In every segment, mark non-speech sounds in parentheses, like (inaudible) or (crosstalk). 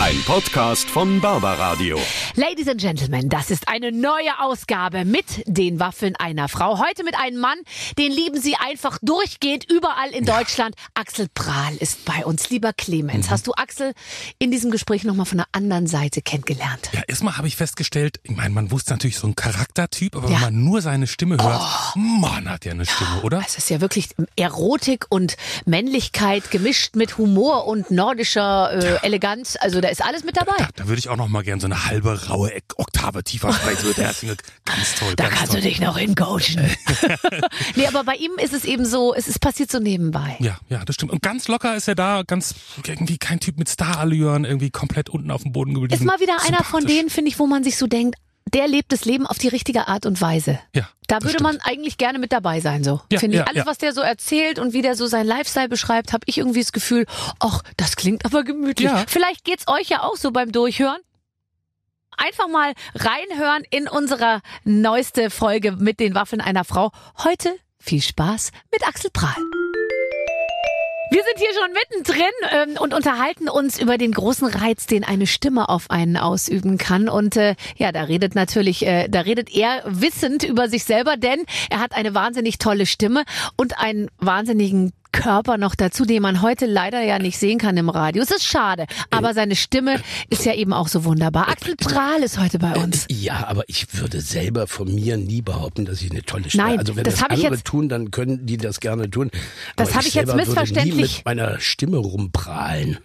Ein Podcast von Barbaradio. Ladies and Gentlemen, das ist eine neue Ausgabe mit den Waffeln einer Frau. Heute mit einem Mann, den lieben Sie einfach durchgehend überall in Deutschland. Axel Prahl ist bei uns. Lieber Clemens, Mhm. hast du Axel in diesem Gespräch nochmal von der anderen Seite kennengelernt? Ja, erstmal habe ich festgestellt, ich meine, man wusste natürlich so ein Charaktertyp, aber Ja. wenn man nur seine Stimme hört, Mann, hat ja eine Stimme, oder? Es ist ja wirklich Erotik und Männlichkeit gemischt mit Humor und nordischer äh, Eleganz. Also da ist alles mit dabei. Da, da würde ich auch noch mal gern so eine halbe raue Oktave tiefer sprechen. So, der ist ganz toll. Da ganz kannst toll. du dich noch hincoachen. (laughs) nee, aber bei ihm ist es eben so, es ist passiert so nebenbei. Ja, ja, das stimmt. Und ganz locker ist er da, ganz irgendwie kein Typ mit Starallüren, irgendwie komplett unten auf dem Boden geblieben. Ist mal wieder einer von denen, finde ich, wo man sich so denkt, der lebt das Leben auf die richtige Art und Weise. Ja, Da würde stimmt. man eigentlich gerne mit dabei sein, so. Ja, Finde ich. ja, Alles, ja. was der so erzählt und wie der so sein Lifestyle beschreibt, habe ich irgendwie das Gefühl, ach, das klingt aber gemütlich. Ja. Vielleicht geht's euch ja auch so beim Durchhören. Einfach mal reinhören in unsere neueste Folge mit den Waffeln einer Frau. Heute viel Spaß mit Axel Prahl. Wir sind hier schon mittendrin ähm, und unterhalten uns über den großen Reiz, den eine Stimme auf einen ausüben kann. Und äh, ja, da redet natürlich, äh, da redet er wissend über sich selber, denn er hat eine wahnsinnig tolle Stimme und einen wahnsinnigen Körper noch dazu, den man heute leider ja nicht sehen kann im Radio. Es ist schade, aber seine Stimme ist ja eben auch so wunderbar. Axel Prahl ist heute bei uns. Ja, aber ich würde selber von mir nie behaupten, dass ich eine tolle Stimme Nein, Also wenn das das, ich andere jetzt- tun, dann können die das gerne tun. Das aber hab ich jetzt selber würde missverständlich- Nie mit meiner Stimme rumprahlen.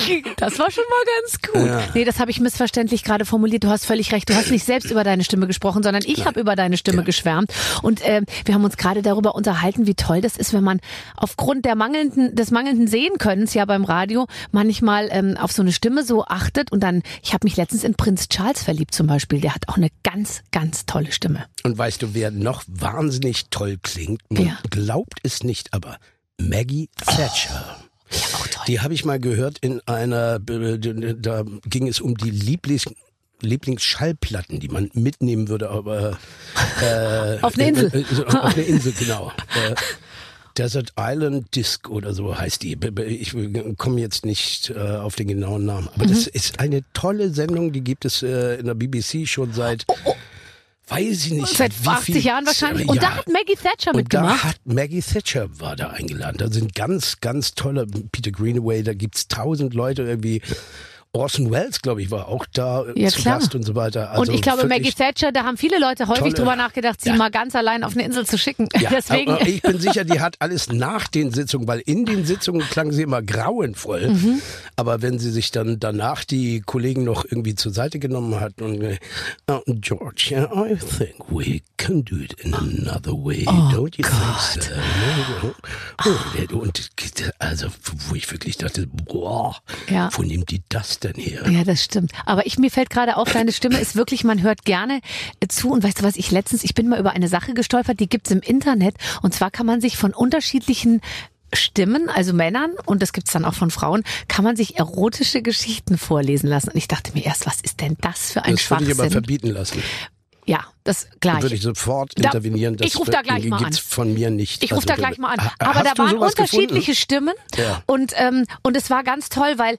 (laughs) Das war schon mal ganz gut. Ja. Nee, das habe ich missverständlich gerade formuliert. Du hast völlig recht. Du hast nicht selbst über deine Stimme gesprochen, sondern ich habe über deine Stimme geschwärmt. Und ähm, wir haben uns gerade darüber unterhalten, wie toll das ist, wenn man aufgrund der mangelnden, des mangelnden Sehenkönnens ja beim Radio manchmal ähm, auf so eine Stimme so achtet. Und dann, ich habe mich letztens in Prinz Charles verliebt zum Beispiel. Der hat auch eine ganz, ganz tolle Stimme. Und weißt du, wer noch wahnsinnig toll klingt? Man Wer? glaubt es nicht, aber Maggie Thatcher. Ja, auch toll. Die habe ich mal gehört in einer, da ging es um die Lieblings, Lieblingsschallplatten, die man mitnehmen würde, aber äh, (laughs) Auf eine Insel. Äh, äh, auf eine (laughs) Insel, genau. Äh, Desert Island Disc oder so heißt die. Ich komme jetzt nicht äh, auf den genauen Namen. Aber das Mhm. ist eine tolle Sendung, die gibt es äh, in der BBC schon seit, weiß ich nicht, Seit wie 80 viel- Jahren wahrscheinlich. Und Ja. da hat Maggie Thatcher Und da hat Maggie Thatcher war da eingeladen. Da sind ganz, ganz tolle Peter Greenaway, da gibt's tausend Leute irgendwie. Orson Welles, glaube ich, war auch da äh, Ja, zu klar. Gast und so weiter. Also und ich glaube, Maggie Thatcher, da haben viele Leute häufig tolle- drüber nachgedacht, sie Ja. mal ganz allein auf eine Insel zu schicken. Ja, (laughs) Deswegen. aber ich bin sicher, die hat alles nach den Sitzungen, weil in den Sitzungen klang sie immer grauenvoll. Mhm. Aber wenn sie sich dann danach die Kollegen noch irgendwie zur Seite genommen hat und oh, George, yeah, I think we can do it in another way, don't you think so? Oh, und also, wo ich wirklich dachte, boah, Ja. wo nimmt die das denn her? Ja, das stimmt. Aber ich, mir fällt gerade auf, deine Stimme ist wirklich, man hört gerne äh, zu. Und weißt du was, ich letztens, ich bin mal über eine Sache gestolpert, die gibt's im Internet. Und zwar kann man sich von unterschiedlichen Stimmen, also Männern, und das gibt's dann auch von Frauen, kann man sich erotische Geschichten vorlesen lassen. Und ich dachte mir erst, was ist denn das für ein Das würde ich aber Schwachsinn? verbieten lassen. Ja, das gleich. Würde ich sofort Da- intervenieren. Das ich ruf da gleich mal gibt's an. von mir nicht. Ich rufe da Also, gleich mal an. Aber da waren unterschiedliche gefunden? Stimmen Ja. und ähm, und es war ganz toll, weil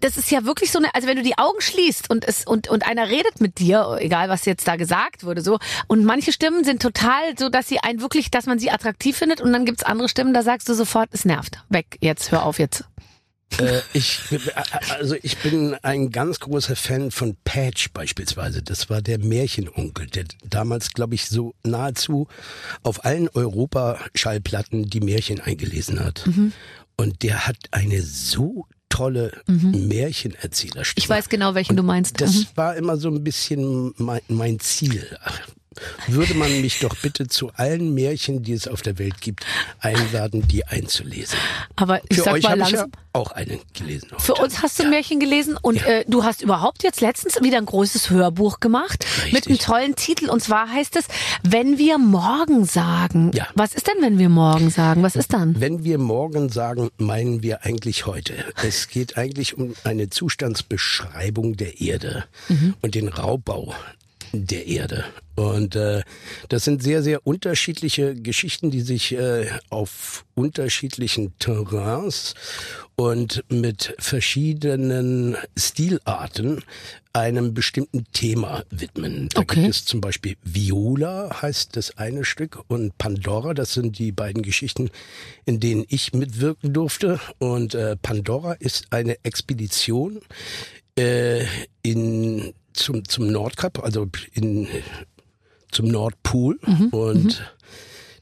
das ist ja wirklich so eine, also wenn du die Augen schließt und es und und einer redet mit dir, egal was jetzt da gesagt wurde, so und manche Stimmen sind total so, dass sie einen wirklich, dass man sie attraktiv findet und dann gibt's andere Stimmen, da sagst du sofort, es nervt, weg, jetzt hör auf jetzt. Äh, ich, also ich bin ein ganz großer Fan von Patch beispielsweise. Das war der Märchenonkel, der damals, glaube ich, so nahezu auf allen Europa-Schallplatten die Märchen eingelesen hat. Mhm. Und der hat eine so tolle Märchenerzählerstimme. Mhm. Ich weiß genau, welchen du meinst. Das Mhm. war immer so ein bisschen mein, mein Ziel. Würde man mich doch bitte zu allen Märchen, die es auf der Welt gibt, einladen, die einzulesen. Aber ich Für sag euch mal langsam. ja auch einen gelesen. Heute. Für uns hast du Märchen gelesen und äh, du hast überhaupt jetzt letztens wieder ein großes Hörbuch gemacht mit einem Richtig. tollen Titel und zwar heißt es Wenn wir morgen sagen. Ja. Was ist denn, wenn wir morgen sagen? Was ist dann? Wenn wir morgen sagen, meinen wir eigentlich heute. Es geht eigentlich um eine Zustandsbeschreibung der Erde Mhm. und den Raubbau der Erde. Und äh, das sind sehr, sehr unterschiedliche Geschichten, die sich äh, auf unterschiedlichen Terrains und mit verschiedenen Stilarten einem bestimmten Thema widmen. Da Okay. gibt es zum Beispiel Viola, heißt das eine Stück, und Pandora, das sind die beiden Geschichten, in denen ich mitwirken durfte. Und äh, Pandora ist eine Expedition äh, in zum zum Nordkap, also in zum Nordpol und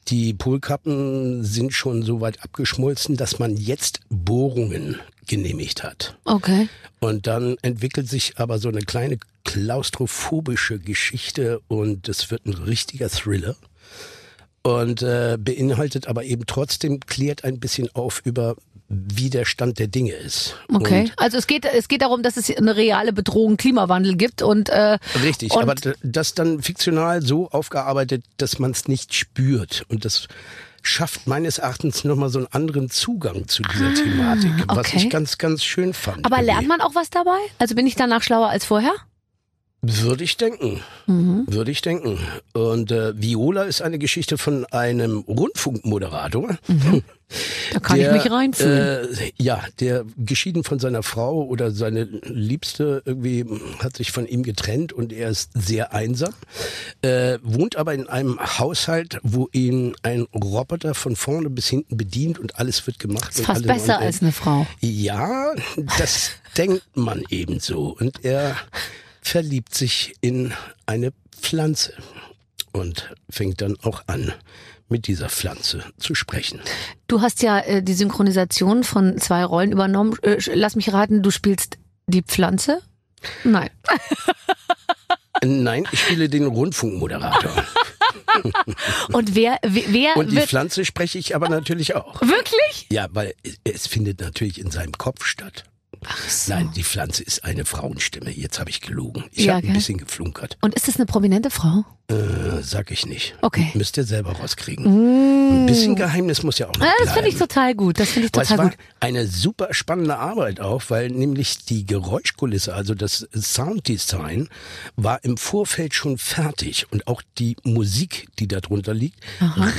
die Polkappen sind schon so weit abgeschmolzen, dass man jetzt Bohrungen genehmigt hat. Okay. Und dann entwickelt sich aber so eine kleine klaustrophobische Geschichte und es wird ein richtiger Thriller. Und äh, beinhaltet aber eben trotzdem, klärt ein bisschen auf über, wie der Stand der Dinge ist. Okay. Und Also es geht, es geht darum, dass es eine reale Bedrohung Klimawandel gibt und äh, Richtig, Und- aber das dann fiktional so aufgearbeitet, dass man es nicht spürt. Und das schafft meines Erachtens nochmal so einen anderen Zugang zu dieser Thematik, was Ah, okay. ich ganz, ganz schön fand. aber lernt man auch was dabei? Also bin ich danach schlauer als vorher? Würde ich denken. Mhm. Würde ich denken. Und äh, Viola ist eine Geschichte von einem Rundfunkmoderator. Da kann der, ich mich reinfühlen. Äh, ja, der geschieden von seiner Frau oder seine Liebste irgendwie hat sich von ihm getrennt und er ist sehr einsam. Äh, wohnt aber in einem Haushalt, wo ihn ein Roboter von vorne bis hinten bedient und alles wird gemacht. ist und fast besser als eine Frau. ja, das (laughs) denkt man ebenso. Und er verliebt sich in eine Pflanze und fängt dann auch an, mit dieser Pflanze zu sprechen. Du hast ja äh, die Synchronisation von zwei Rollen übernommen. Äh, lass mich raten, du spielst die Pflanze? Nein. Nein, ich spiele den Rundfunkmoderator. (laughs) Und wer, wer, wer Und die Pflanze spreche ich aber natürlich auch. wirklich? Ja, weil es findet natürlich in seinem Kopf statt. Ach so. Nein, die Pflanze ist eine Frauenstimme. Jetzt habe ich gelogen. Ich Ja, habe ein bisschen geflunkert. Und ist das eine prominente Frau? Äh, sag ich nicht. Okay. Müsst ihr selber rauskriegen. Ein bisschen Geheimnis muss ja auch noch bleiben. das finde ich total gut. Das finde ich Aber es total war gut. eine super spannende Arbeit auch, weil nämlich die Geräuschkulisse, also das Sounddesign, war im Vorfeld schon fertig und auch die Musik, die darunter liegt,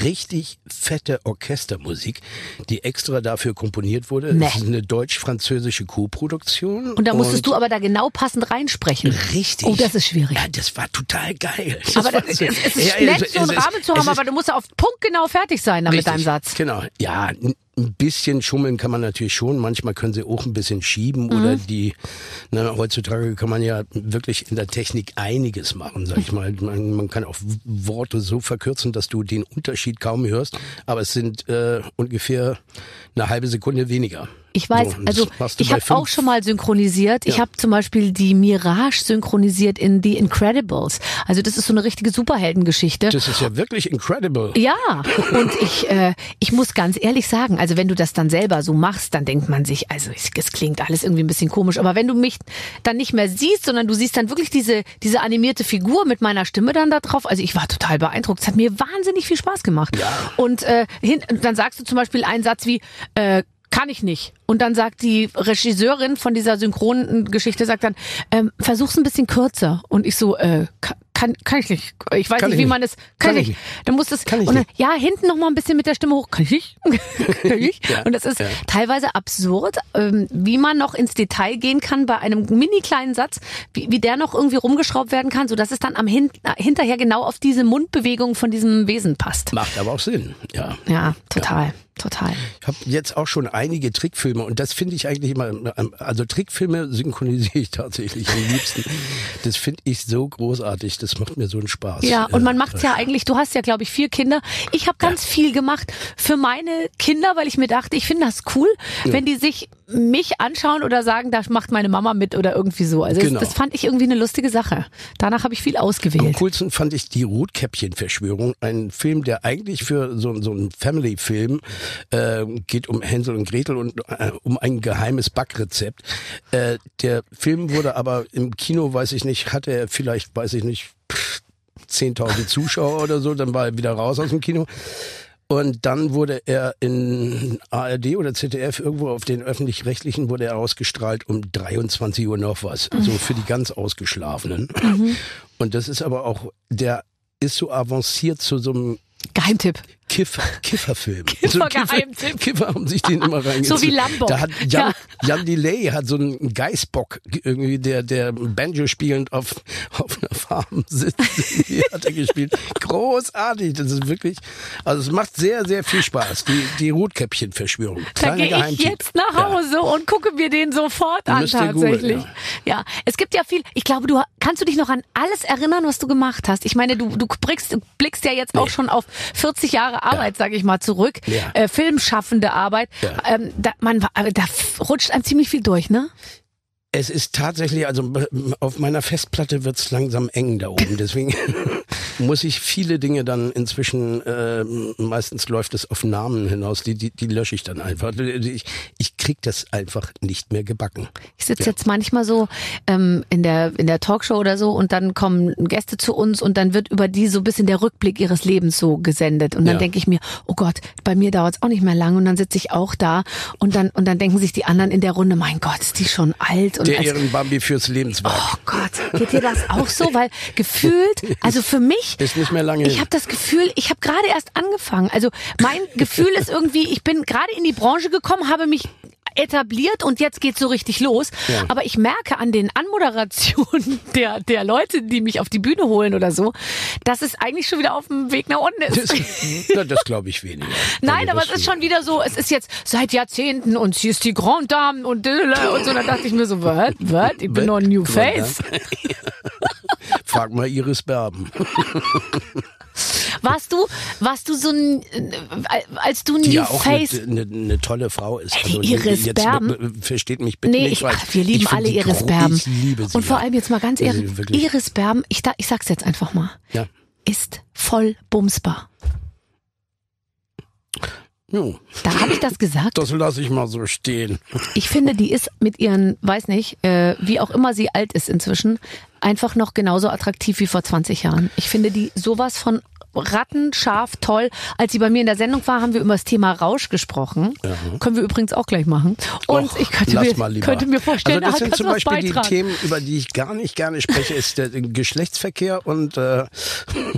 richtig fette Orchestermusik, die extra dafür komponiert wurde. Nee. Es ist eine deutsch-französische Co-Produktion. Und da musstest du aber da genau passend reinsprechen. Richtig. Oh, das ist schwierig. Ja, das war total geil. Das Aber das, es, es ist Ja, nett, es- so einen Rahmen zu haben, aber du musst auf Punkt genau fertig sein dann mit deinem Satz. Genau. Ja, ein bisschen schummeln kann man natürlich schon. Manchmal können sie auch ein bisschen schieben Mhm. oder die, na, heutzutage kann man ja wirklich in der Technik einiges machen, sag ich mal. (laughs) Man, man kann auch Worte so verkürzen, dass du den Unterschied kaum hörst, aber es sind äh, ungefähr eine halbe Sekunde weniger. Ich weiß, also ich habe auch schon mal synchronisiert. Ich Ja. habe zum Beispiel die Mirage synchronisiert in The Incredibles. Also das ist so eine richtige Superheldengeschichte. Das ist ja wirklich incredible. Ja, und (laughs) ich, äh, ich muss ganz ehrlich sagen, also wenn du das dann selber so machst, dann denkt man sich, also es, es klingt alles irgendwie ein bisschen komisch, aber wenn du mich dann nicht mehr siehst, sondern du siehst dann wirklich diese, diese animierte Figur mit meiner Stimme dann da drauf, also ich war total beeindruckt. Es hat mir wahnsinnig viel Spaß gemacht. Ja. Und äh, hin, dann sagst du zum Beispiel einen Satz wie, äh, kann ich nicht. Und dann sagt die Regisseurin von dieser synchronen Geschichte, sagt dann, ähm, versuch's ein bisschen kürzer. Und ich so, äh, kann, kann, ich nicht. Ich weiß Kann nicht, ich wie nicht. man es, kann, Kann ich ich nicht. Dann muss es, Kann ich und dann, nicht. ja, hinten noch mal ein bisschen mit der Stimme hoch. Kann ich nicht? (laughs) kann ich? Ja, Und das ist ja. teilweise absurd, ähm, wie man noch ins Detail gehen kann bei einem mini kleinen Satz, wie, wie der noch irgendwie rumgeschraubt werden kann, so dass es dann am hin, hinterher genau auf diese Mundbewegung von diesem Wesen passt. Macht aber auch Sinn, ja. Ja, total, total. Ich habe jetzt auch schon einige Trickfilme und das finde ich eigentlich immer, also Trickfilme synchronisiere ich tatsächlich am liebsten. Das finde ich so großartig, das macht mir so einen Spaß. Ja, und man Äh, macht's ja eigentlich, du hast ja, glaube ich, vier Kinder. Ich habe ganz viel gemacht für meine Kinder, weil ich mir dachte, ich finde das cool, wenn die sich mich anschauen oder sagen, da macht meine Mama mit oder irgendwie so. Also Genau. das, das fand ich irgendwie eine lustige Sache. Danach habe ich viel Am ausgewählt. coolsten fand ich die Rotkäppchen-Verschwörung. Ein Film, der eigentlich für so, so einen Family-Film äh, geht um Hänsel und Gretel und äh, um ein geheimes Backrezept. Äh, der Film wurde aber im Kino, weiß ich nicht, hatte er vielleicht, weiß ich nicht, pff, 10.000 Zuschauer oder so, dann war er wieder raus aus dem Kino. Und dann wurde er in ARD oder ZDF irgendwo auf den öffentlich-rechtlichen wurde er ausgestrahlt um 23 Uhr noch was. So für die ganz Ausgeschlafenen. Und das ist aber auch, der ist so avanciert zu so einem Geheimtipp. Kiffer, Kifferfilm. Kiffer-Geheimtipp. (laughs) Kiffer, Kiffer haben sich den immer reingezogen. So wie Lambo. Da hat Jan, Jan Delay hat so einen Geißbock, irgendwie der, der Banjo spielend auf, auf Farm sitzt. Die hat er gespielt. Großartig. Das ist wirklich, also es macht sehr, sehr viel Spaß. Die, die Rotkäppchen-Verschwörung. Da gehe ich jetzt nach Hause und gucke mir den sofort an tatsächlich. googeln, ja. es gibt ja viel. Ich glaube, du kannst du dich noch an alles erinnern, was du gemacht hast. Ich meine, du du blickst, blickst ja jetzt auch Nee. schon auf 40 Jahre Arbeit, sage ich mal, zurück. Ja. Äh, filmschaffende Arbeit. Ja. Ähm, da, man, aber da rutscht einem ziemlich viel durch, ne? Es ist tatsächlich, also auf meiner Festplatte wird's langsam eng da oben. Deswegen (laughs) muss ich viele Dinge dann inzwischen, äh, meistens läuft es auf Namen hinaus, die, die, die lösche ich dann einfach. Ich, ich krieg das einfach nicht mehr gebacken. Ich sitze jetzt manchmal so ähm, in der in der Talkshow oder so und dann kommen Gäste zu uns und dann wird über die so ein bisschen der Rückblick ihres Lebens so gesendet und dann Ja. denke ich mir, oh Gott, bei mir dauert es auch nicht mehr lang und dann sitze ich auch da und dann und dann denken sich die anderen in der Runde, mein Gott, ist die schon alt und Der als, Ehrenbambi fürs Lebenswerk. Oh Gott, geht dir das auch so? Weil gefühlt, (laughs) also für mich, Ist nicht mehr lange ich habe das Gefühl, ich habe gerade erst angefangen. Also mein (laughs) Gefühl ist irgendwie, ich bin gerade in die Branche gekommen, habe mich etabliert und jetzt geht's so richtig los. Ja. Aber ich merke an den Anmoderationen (laughs) der, der Leute, die mich auf die Bühne holen oder so, dass es eigentlich schon wieder auf dem Weg nach unten ist. Das, das glaube ich weniger. (laughs) Nein, Also aber das- es ist schon wieder so, es ist jetzt seit Jahrzehnten und sie ist die Grand Dame und und so. Da dachte ich mir so, was, was, ich bin noch ein New Face. Frag mal Iris Berben. (laughs) Warst du, warst du so ein, äh, als du Die New ja auch eine, Face eine, eine tolle Frau ist. Die Iris jetzt Berben. versteht mich bitte Nee, nicht ich, ach, wir lieben alle die Iris Berben. Ich liebe sie. Und vor allem jetzt mal ganz Also ehrlich. Iris Berben, ich, ich sag's jetzt einfach mal, Ja. ist voll bumsbar. Jo, Da habe ich das gesagt. das lasse ich mal so stehen. Ich finde, die ist mit ihren, weiß nicht, äh, wie auch immer sie alt ist inzwischen, einfach noch genauso attraktiv wie vor 20 Jahren. Ich finde die sowas von rattenscharf toll. Als sie bei mir in der Sendung war, haben wir über das Thema Rausch gesprochen. Können wir übrigens auch gleich machen. Und Och, ich könnte mir, könnte mir vorstellen, also das da sind zum Beispiel die. Themen, über die ich gar nicht gerne spreche, ist der Geschlechtsverkehr und äh,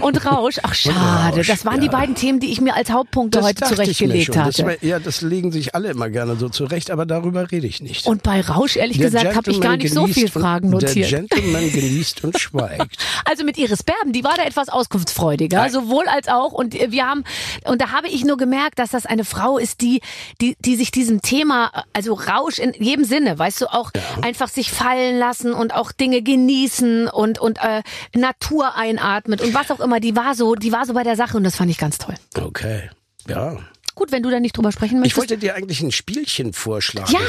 Und Rausch. Ach, (laughs) schade. Rausch, das waren die ja. beiden Themen, die ich mir als Hauptpunkte das heute zurechtgelegt hatte. ja, das legen sich alle immer gerne so zurecht, aber darüber rede ich nicht. Und bei Rausch, ehrlich Der gesagt, habe ich gar nicht so genießt viel und- Fragen Der notiert. Gentleman genießt und (laughs) schweigt. Also mit Iris Berben, die war da etwas auskunftsfreudiger, Nein. Sowohl als auch. Und wir haben, und da habe ich nur gemerkt, dass das eine Frau ist, die, die, die sich diesem Thema, also Rausch in jedem Sinne, weißt du, auch einfach sich fallen lassen und auch Dinge genießen und, und äh, Natur einatmet und was auch immer. Die war so, die war so bei der Sache und das fand ich ganz toll. Okay. Ja. Gut, wenn du da nicht drüber sprechen Ich möchtest. wollte dir eigentlich ein Spielchen vorschlagen. ja,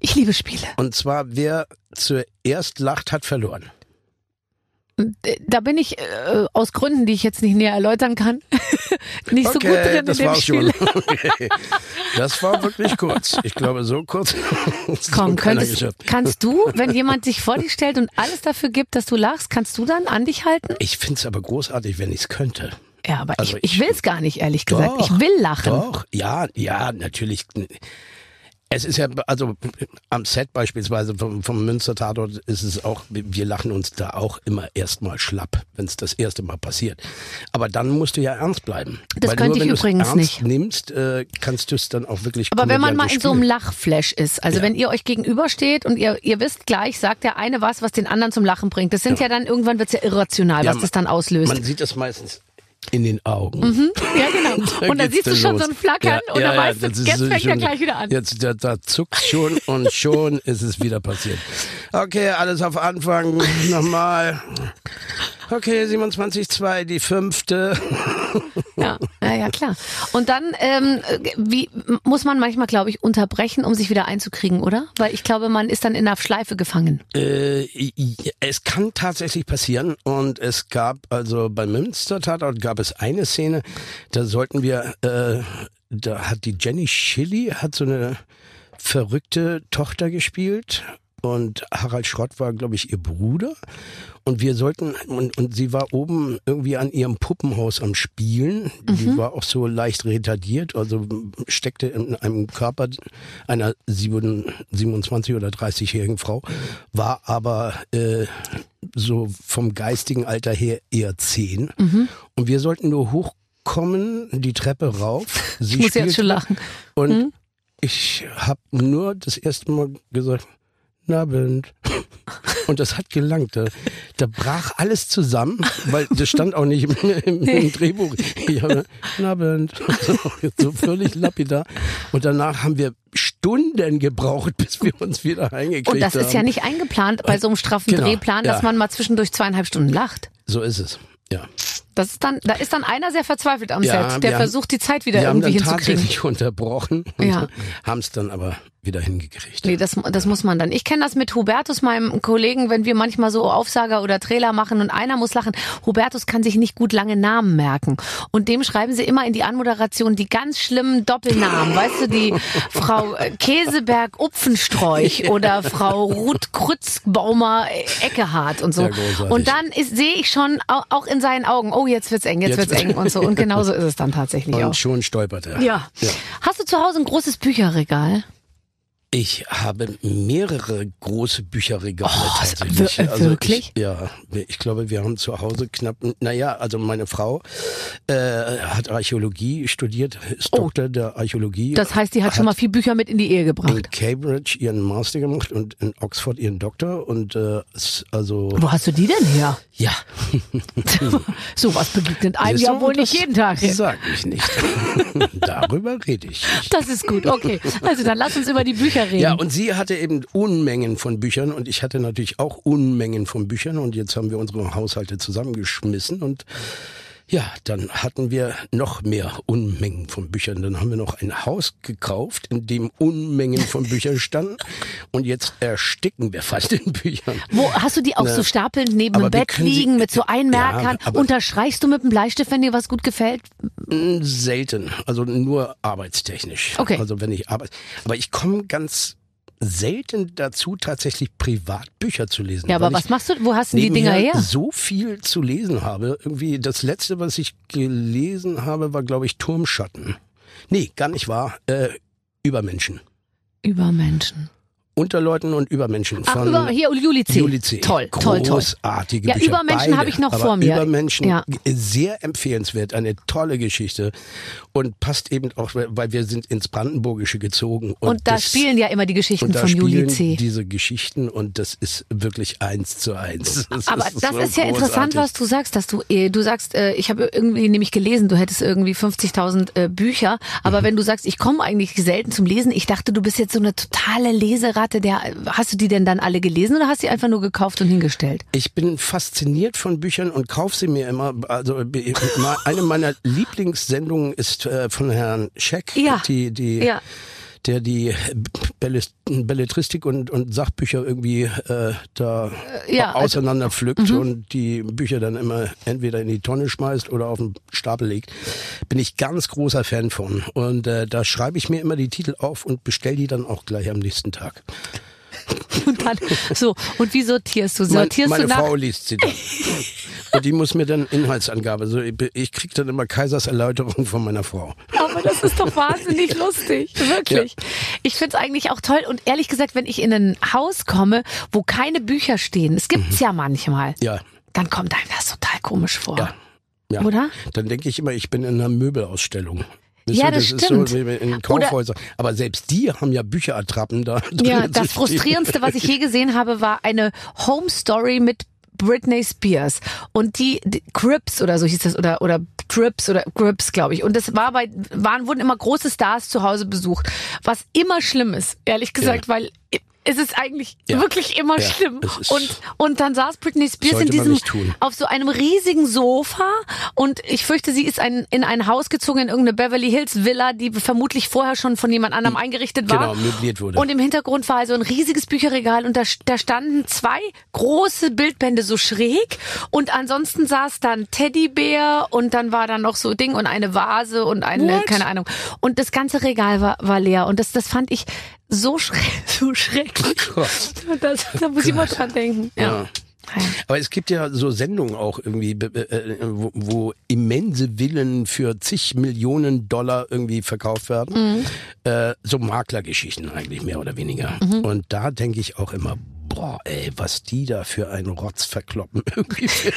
ich liebe Spiele. Und zwar, wer zuerst lacht, hat verloren. Da bin ich äh, aus Gründen, die ich jetzt nicht näher erläutern kann, (laughs) nicht so gut drin das in dem Spiel. (laughs) Okay. Das war wirklich kurz. Ich glaube, so kurz. (laughs) Komm, könntest, kannst du, wenn jemand sich vor dich stellt und alles dafür gibt, dass du lachst, kannst du dann an dich halten? Ich find's aber großartig, wenn ich's könnte. Ja, aber Also ich, ich ich- will's gar nicht, ehrlich gesagt. Doch, ich will lachen. Doch, ja, ja, natürlich. Es ist ja, also am Set beispielsweise vom, vom Münster Tatort ist es auch, wir lachen uns da auch immer erstmal schlapp, wenn es das erste Mal passiert. Aber dann musst du ja ernst bleiben. Das Weil könnte nur, ich wenn übrigens ernst nicht. nimmst, äh, kannst du es dann auch wirklich Aber wenn man mal in so einem. Lachflash ist, also Ja. wenn ihr euch gegenübersteht und ihr, ihr wisst gleich, sagt der eine was, was den anderen zum Lachen bringt. Das sind ja, dann, irgendwann wird's ja irrational, Ja, was man- das dann auslöst. Man sieht das meistens in den Augen. ja, genau. (laughs) Da Und dann geht's siehst du schon los. so ein Flackern und dann weißt du, jetzt fängt er schon- gleich wieder an. Jetzt, da, da zuckt schon und schon ist es wieder passiert. Okay, alles auf Anfang. Nochmal. Okay, 27,2, die fünfte. Ja, ja, ja, klar. Und dann, ähm, wie muss man manchmal, glaube ich, unterbrechen, um sich wieder einzukriegen, oder? Weil ich glaube, man ist dann in einer Schleife gefangen. Äh, es kann tatsächlich passieren und es gab also beim Münster Tatort gab es eine Szene, da sollten wir, äh, da hat die Jenny Schilly hat so eine verrückte Tochter gespielt und Harald Schrott war, glaube ich, ihr Bruder. Und wir sollten, und, und sie war oben irgendwie an ihrem Puppenhaus am Spielen. Die war auch so leicht retardiert, also steckte in einem Körper einer 7, 27 oder 30-jährigen Frau, war aber äh, so vom geistigen Alter her eher 10. Und wir sollten nur hochkommen, die Treppe rauf. Sie Ich muss jetzt schon lachen. Und ich habe nur das erste Mal gesagt, Abend. Und das hat gelangt. Da, da brach alles zusammen, weil das stand auch nicht im, im, im Drehbuch. Ich habe, na Abend. So völlig lapidar. Und danach haben wir Stunden gebraucht, bis wir uns wieder eingekriegt haben. Und das ist ja nicht eingeplant bei so einem straffen Genau, Drehplan, dass ja. man mal zwischendurch zweieinhalb Stunden lacht. So ist es. Ja. Das ist dann, da ist dann einer sehr verzweifelt am Ja, Set, der wir haben- versucht, die Zeit wieder Wir haben irgendwie dann hinzukriegen. tatsächlich (laughs) unterbrochen Ja. haben es dann aber wieder hingekriegt. Nee, das, das muss man dann. Ich kenne das mit Hubertus, meinem Kollegen, wenn wir manchmal so Aufsager oder Trailer machen und einer muss lachen. Hubertus kann sich nicht gut lange Namen merken. Und dem schreiben sie immer in die Anmoderation die ganz schlimmen Doppelnamen. (laughs) Weißt du, die Frau äh, Käseberg Upfensträuch oder Frau Ruth Krützbaumer äh, und so. Ja, und dann sehe ich schon au- auch in seinen Augen, oh, jetzt wird's eng, jetzt, Jetzt wird's eng (laughs) und so. Und genauso ist es dann tatsächlich auch. Und schon stolpert er. Ja. Hast du zu Hause ein großes Bücherregal? Ich habe mehrere große Bücherregale Oh, tatsächlich. wir- Also wirklich? Ich, ja, ich glaube, wir haben zu Hause knapp, naja, also meine Frau äh, hat Archäologie studiert, ist Oh. Doktor der Archäologie. Das heißt, die hat schon mal viel Bücher mit in die Ehe in gebracht. Cambridge ihren Master gemacht und in Oxford ihren Doktor und äh, also Wo hast du die denn her? ja, (laughs) Sowas begegnet einem ja wohl nicht das jeden Tag. Sag ich nicht. (laughs) Darüber rede ich. nicht. Das ist gut, okay. Also dann lass uns über die Bücher reden. Ja, und sie hatte eben Unmengen von Büchern und ich hatte natürlich auch Unmengen von Büchern und jetzt haben wir unsere Haushalte zusammengeschmissen und ja, dann hatten wir noch mehr Unmengen von Büchern. Dann haben wir noch ein Haus gekauft, in dem Unmengen von Büchern standen (laughs) und jetzt ersticken wir fast in Büchern. Wo hast du die auch Ne. so stapelnd neben dem Bett können sie- liegen mit so Einmerkern? Ja, Unterstreichst du mit dem Bleistift, wenn dir was gut gefällt? Selten, also nur arbeitstechnisch. Okay. Also wenn ich arbeite. Aber ich komme ganz selten dazu, tatsächlich privat Bücher zu lesen. Ja, aber was machst du? Wo hast du die Dinger her? so viel zu lesen habe. Irgendwie das letzte, was ich gelesen habe, war, glaube ich, Turmschatten. Nee, gar nicht wahr. Äh, Übermenschen. Übermenschen. Unterleuten und Übermenschen Ach, von über, hier, Juli C. Juli C. Toll, toll, toll. Großartige Ja, Bücher. Übermenschen habe ich noch vor mir. Übermenschen, Ja. sehr empfehlenswert, eine tolle Geschichte und passt eben auch, weil wir sind ins Brandenburgische gezogen. Und, Und da das, spielen ja immer die Geschichten und da von Juli spielen C. diese Geschichten und das ist wirklich eins zu eins. (laughs) Das Aber das so ist ja interessant, großartig. was du sagst, dass du, äh, du sagst, äh, ich habe irgendwie nämlich gelesen, du hättest irgendwie 50.000 äh, Bücher, aber Mhm. wenn du sagst, ich komme eigentlich selten zum Lesen, ich dachte, du bist jetzt so eine totale Leseratte, der, hast du die denn dann alle gelesen oder hast du die einfach nur gekauft und hingestellt? Ich bin fasziniert von Büchern und kaufe sie mir immer. Also eine meiner Lieblingssendungen ist äh, von Herrn Scheck, Ja. die, die, Ja. Der die Belletristik und, und Sachbücher irgendwie äh, da ja, also- auseinander pflückt und die Bücher dann immer entweder in die Tonne schmeißt oder auf den Stapel legt. Bin ich ganz großer Fan von. Und äh, da schreibe ich mir immer die Titel auf und bestell die dann auch gleich am nächsten Tag. (laughs) Und dann, so, und wie sortierst du? Sortierst meine du nach? Frau liest sie dann. Und die muss mir dann Inhaltsangabe. So, ich, ich krieg dann immer Kaisers Erläuterung von meiner Frau. Aber das ist doch wahnsinnig (laughs) lustig. Wirklich. Ich find's eigentlich auch toll. Und ehrlich gesagt, wenn ich in ein Haus komme, wo keine Bücher stehen, es gibt's ja manchmal, Ja, dann kommt einem das total komisch vor. ja. ja. Oder? Dann denke ich immer, ich bin in einer Möbelausstellung. Wisst Ja, ihr, das ist stimmt. so in Kaufhäusern. Aber selbst die haben ja Bücherattrappen da. (laughs) Ja, das. Frustrierendste, was ich je gesehen habe, war eine Home Story mit Britney Spears und die, die Crips oder so hieß das oder oder Trips oder Grips, glaube ich. Und das war bei waren wurden immer große Stars zu Hause besucht, was immer schlimm ist, ehrlich gesagt, weil es ist eigentlich Ja. wirklich immer Ja, schlimm. Und und dann saß Britney Spears in diesem auf so einem riesigen Sofa und ich fürchte, sie ist ein, in ein Haus gezogen in irgendeine Beverly Hills Villa, die vermutlich vorher schon von jemand anderem eingerichtet war. Genau, möbliert wurde. Und im Hintergrund war also ein riesiges Bücherregal und da, da standen zwei große Bildbände so schräg und ansonsten saß dann Teddybär und dann war da noch so Ding und eine Vase und eine, What? keine Ahnung. Und das ganze Regal war, war leer und das, das fand ich so, schre (laughs) so schrecklich. (laughs) Das, da muss ich mal dran denken. Ja. Ja. Aber es gibt ja so Sendungen auch irgendwie, äh, äh, wo, wo immense Villen für zig Millionen Dollar irgendwie verkauft werden. Mhm. Äh, so Maklergeschichten eigentlich mehr oder weniger. Mhm. Und da denke ich auch immer, boah, ey, was die da für einen Rotz verkloppen. (laughs) Irgendwie für,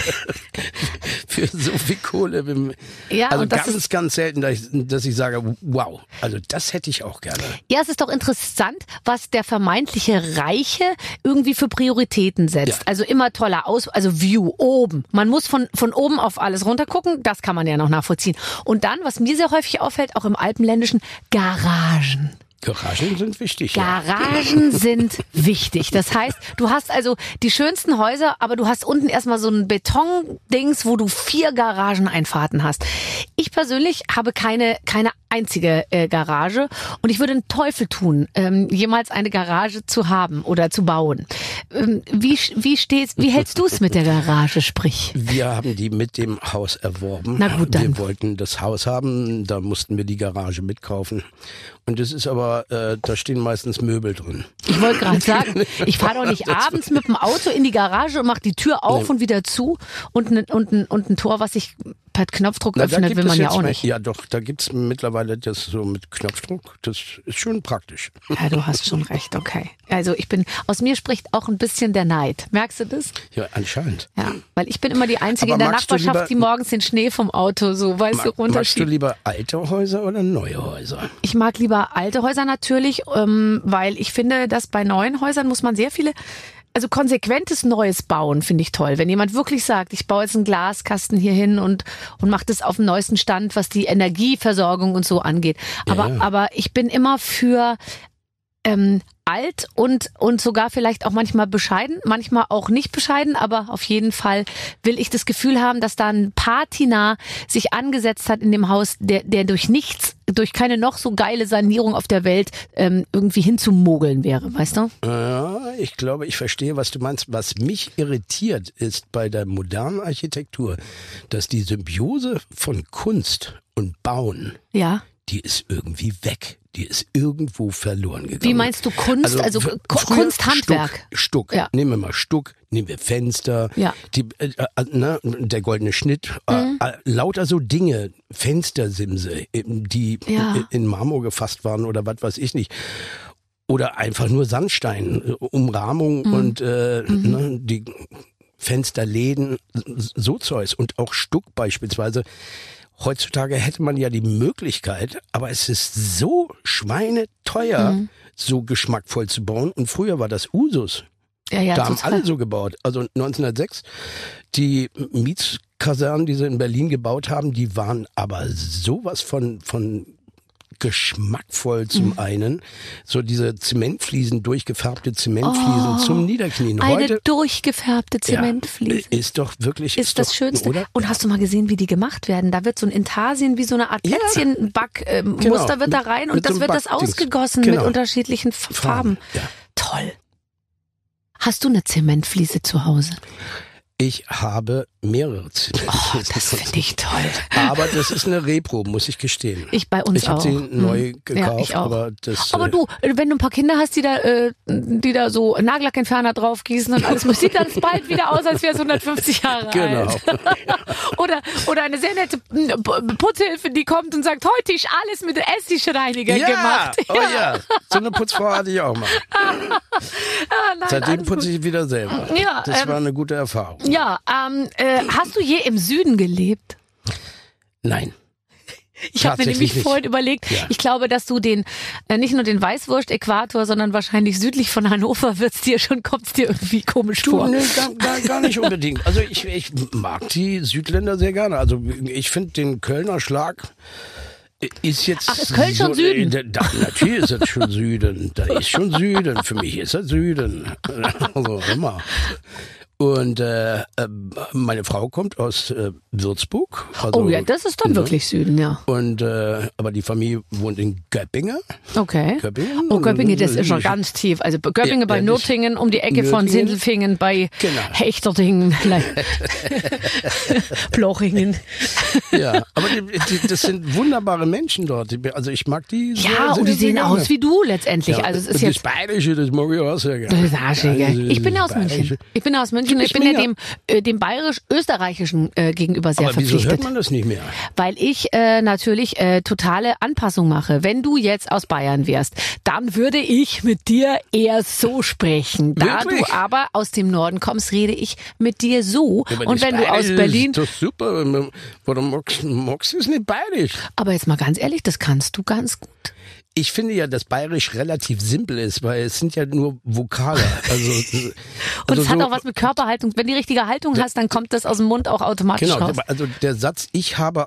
für so viel Kohle. Ja, also und das ganz, ist- ganz selten, dass ich, dass ich sage, wow, also das hätte ich auch gerne. Ja, es ist doch interessant, was der vermeintliche Reiche irgendwie für Prioritäten setzt. Ja. Also immer toller Aus, also View oben. Man muss von, von oben auf alles runtergucken, das kann man ja noch nachvollziehen. Und dann, was mir sehr häufig auffällt, auch im Alpenländischen, Garagen. Garagen sind wichtig. ja. Garagen (laughs) sind wichtig. Das heißt, du hast also die schönsten Häuser, aber du hast unten erstmal so ein Betondings, wo du vier Garageneinfahrten hast. Ich persönlich habe keine, keine einzige äh, Garage und ich würde einen Teufel tun, ähm, jemals eine Garage zu haben oder zu bauen. Ähm, wie, wie stehst, wie hältst du es mit der Garage, sprich? Wir haben die mit dem Haus erworben. Na gut, dann. Wir wollten das Haus haben, da mussten wir die Garage mitkaufen. Und es ist aber, äh, da stehen meistens Möbel drin. Ich wollte gerade sagen, ich fahre doch nicht (laughs) abends mit dem Auto in die Garage und mache die Tür auf und wieder zu und ein, und, ein, und ein Tor, was sich per Knopfdruck Na, öffnet, gibt will es man ja auch nicht. Ja, doch, da gibt's mittlerweile das so mit Knopfdruck. Das ist schon praktisch. Ja, du hast schon (laughs) recht, okay. Also ich bin, aus mir spricht auch ein bisschen der Neid. Merkst du das? Ja, anscheinend. Ja, weil ich bin immer die Einzige Aber in der Nachbarschaft, lieber- die morgens den Schnee vom Auto so, weißt du, Mag, magst du runterschiebt. lieber alte Häuser oder neue Häuser? Ich mag lieber alte Häuser natürlich, ähm, weil ich finde, dass bei neuen Häusern muss man sehr viele, also konsequentes Neues bauen, finde ich toll. Wenn jemand wirklich sagt, ich baue jetzt einen Glaskasten hier hin und, und mache das auf dem neuesten Stand, was die Energieversorgung und so angeht. Aber, ja. aber ich bin immer für ähm, alt und, und sogar vielleicht auch manchmal bescheiden, manchmal auch nicht bescheiden, aber auf jeden Fall will ich das Gefühl haben, dass da ein Patina sich angesetzt hat in dem Haus, der, der durch nichts, durch keine noch so geile Sanierung auf der Welt ähm, irgendwie hinzumogeln wäre, weißt du? Ja, ich glaube, ich verstehe, was du meinst. Was mich irritiert, ist bei der modernen Architektur, dass die Symbiose von Kunst und Bauen, Ja. Die ist irgendwie weg. Die ist irgendwo verloren gegangen. Wie meinst du Kunst? Also, fr- Ku- früher Kunst, Handwerk. Stuck, Stuck. Ja. Nehmen wir mal Stuck, nehmen wir Fenster, Ja. die, äh, äh, ne, der goldene Schnitt, Mhm. äh, äh, lauter so Dinge, Fenstersimse, die Ja. in- Marmor gefasst waren oder was weiß ich nicht. Oder einfach nur Sandstein, äh, Umrahmung Mhm. und äh, ne, die Fensterläden, so Zeugs und auch Stuck beispielsweise. Heutzutage hätte man ja die Möglichkeit, aber es ist so schweineteuer, Mhm. so geschmackvoll zu bauen. Und früher war das Usus. Ja, ja, da haben alle so gebaut. Also 1906, die Mietskasernen, die sie in Berlin gebaut haben, die waren aber sowas von, von geschmackvoll zum Mhm. einen. So diese Zementfliesen, durchgefärbte Zementfliesen zum Niederknien. Oh, Eine Heute durchgefärbte ja, Zementfliese. ist doch wirklich ist das doch, Schönste. Oder? Und hast du mal gesehen, wie die gemacht werden? Da wird so ein Intarsien wie so eine Art Ja. Plätzchenback-Muster ähm, Genau. Wird da Mit- rein mit und das so wird das ausgegossen mit Genau. unterschiedlichen F- Farben. Ja. Toll. Hast du eine Zementfliese zu Hause? Ich habe mehrere Zementfliesen. Oh, (laughs) das finde ich toll. Aber das ist eine Repro, muss ich gestehen. Ich bei uns ich habe auch. sie Hm. neu Ja, gekauft, ich auch. aber das. Aber äh, du, wenn du ein paar Kinder hast, die da, äh, die da so Nagellackentferner draufgießen und alles, sieht dann bald wieder aus, als wäre es 150 Jahre Genau. alt. (laughs) oder, oder eine sehr nette Putzhilfe, die kommt und sagt, heute ist alles mit Essigreiniger ja, gemacht. oh (laughs) ja, so eine Putzfrau hatte ich auch mal. Ah, nein, Seitdem putze ich wieder selber. Ja, das ähm, war eine gute Erfahrung. Ja, ähm, äh, hast du je im Süden gelebt? Nein. Ich habe mir nämlich nicht. vorhin überlegt, Ja. ich glaube, dass du den, äh, nicht nur den Weißwurst-Äquator, sondern wahrscheinlich südlich von Hannover wird's dir schon, kommt's dir irgendwie komisch Du, vor. nee, gar, gar, gar nicht unbedingt. Also ich, ich mag die Südländer sehr gerne. Also ich finde den Kölner Schlag ist jetzt. Ach, ist Köln schon Süden? Da, da, natürlich ist das schon Süden. Da ist schon Süden. Für mich ist das Süden. (laughs) Also immer. Und äh, äh, meine Frau kommt aus äh, Würzburg. Also, oh ja, das ist dann ne? wirklich Süden, ja. Und äh, aber die Familie wohnt in Göppingen. Okay. Göppingen. Oh, Göppingen, das ist schon ganz tief. Also Göppingen Ja, bei ja, das- Nürtingen, um die Ecke von Nürtingen. Sindelfingen bei Genau. Hechterdingen, (laughs) (laughs) Blochingen. Ja, aber die, die, das sind wunderbare Menschen dort. Also ich mag die. sehr, Ja, sehr, und die sehen gerne. aus wie du letztendlich. Ja, also es ist und jetzt das Bayerische, das mag ich auch sehr gerne. Das ist arschig, Also? Ich bin das aus München. Ich bin aus München. Ich Ich bin bin ja dem, äh, dem bayerisch-österreichischen äh, gegenüber sehr Aber wieso hört verpflichtet. man das nicht mehr? Weil ich äh, natürlich äh, totale Anpassung mache. Wenn du jetzt aus Bayern wärst, dann würde ich mit dir eher so sprechen. Da Wirklich? du aber aus dem Norden kommst, rede ich mit dir so. Ja, Und das wenn du aus Berlin, Ist doch super. Warum magst, magst du es nicht bayerisch? aber jetzt mal ganz ehrlich, das kannst du ganz gut. Ich finde ja, dass bayerisch relativ simpel ist, weil es sind ja nur Vokale. Also, (laughs) Und also es hat so- auch was mit Körperhaltung. Wenn du die richtige Haltung hast, dann kommt das aus dem Mund auch automatisch Genau, raus. also der Satz, ich habe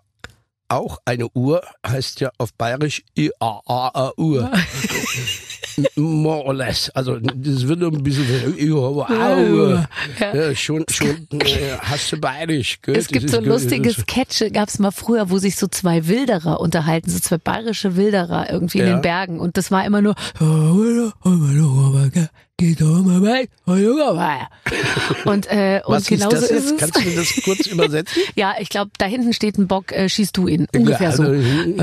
auch eine Uhr, heißt ja auf bayerisch I-A-A-A-Uhr. (laughs) More or less. Also das wird ein bisschen. Ja. Ja, schon, schon äh, hast du bayerisch. Gell? Es gibt Das so lustige Sketche, gab's mal früher, wo sich so zwei Wilderer unterhalten, so zwei bayerische Wilderer irgendwie in Ja. den Bergen. Und das war immer nur und äh, (laughs) und Was genauso das ist jetzt? es. Kannst du mir das kurz übersetzen? (laughs) Ja, ich glaube, da hinten steht ein Bock, äh, schießt du ihn. Ungefähr so. Ähm.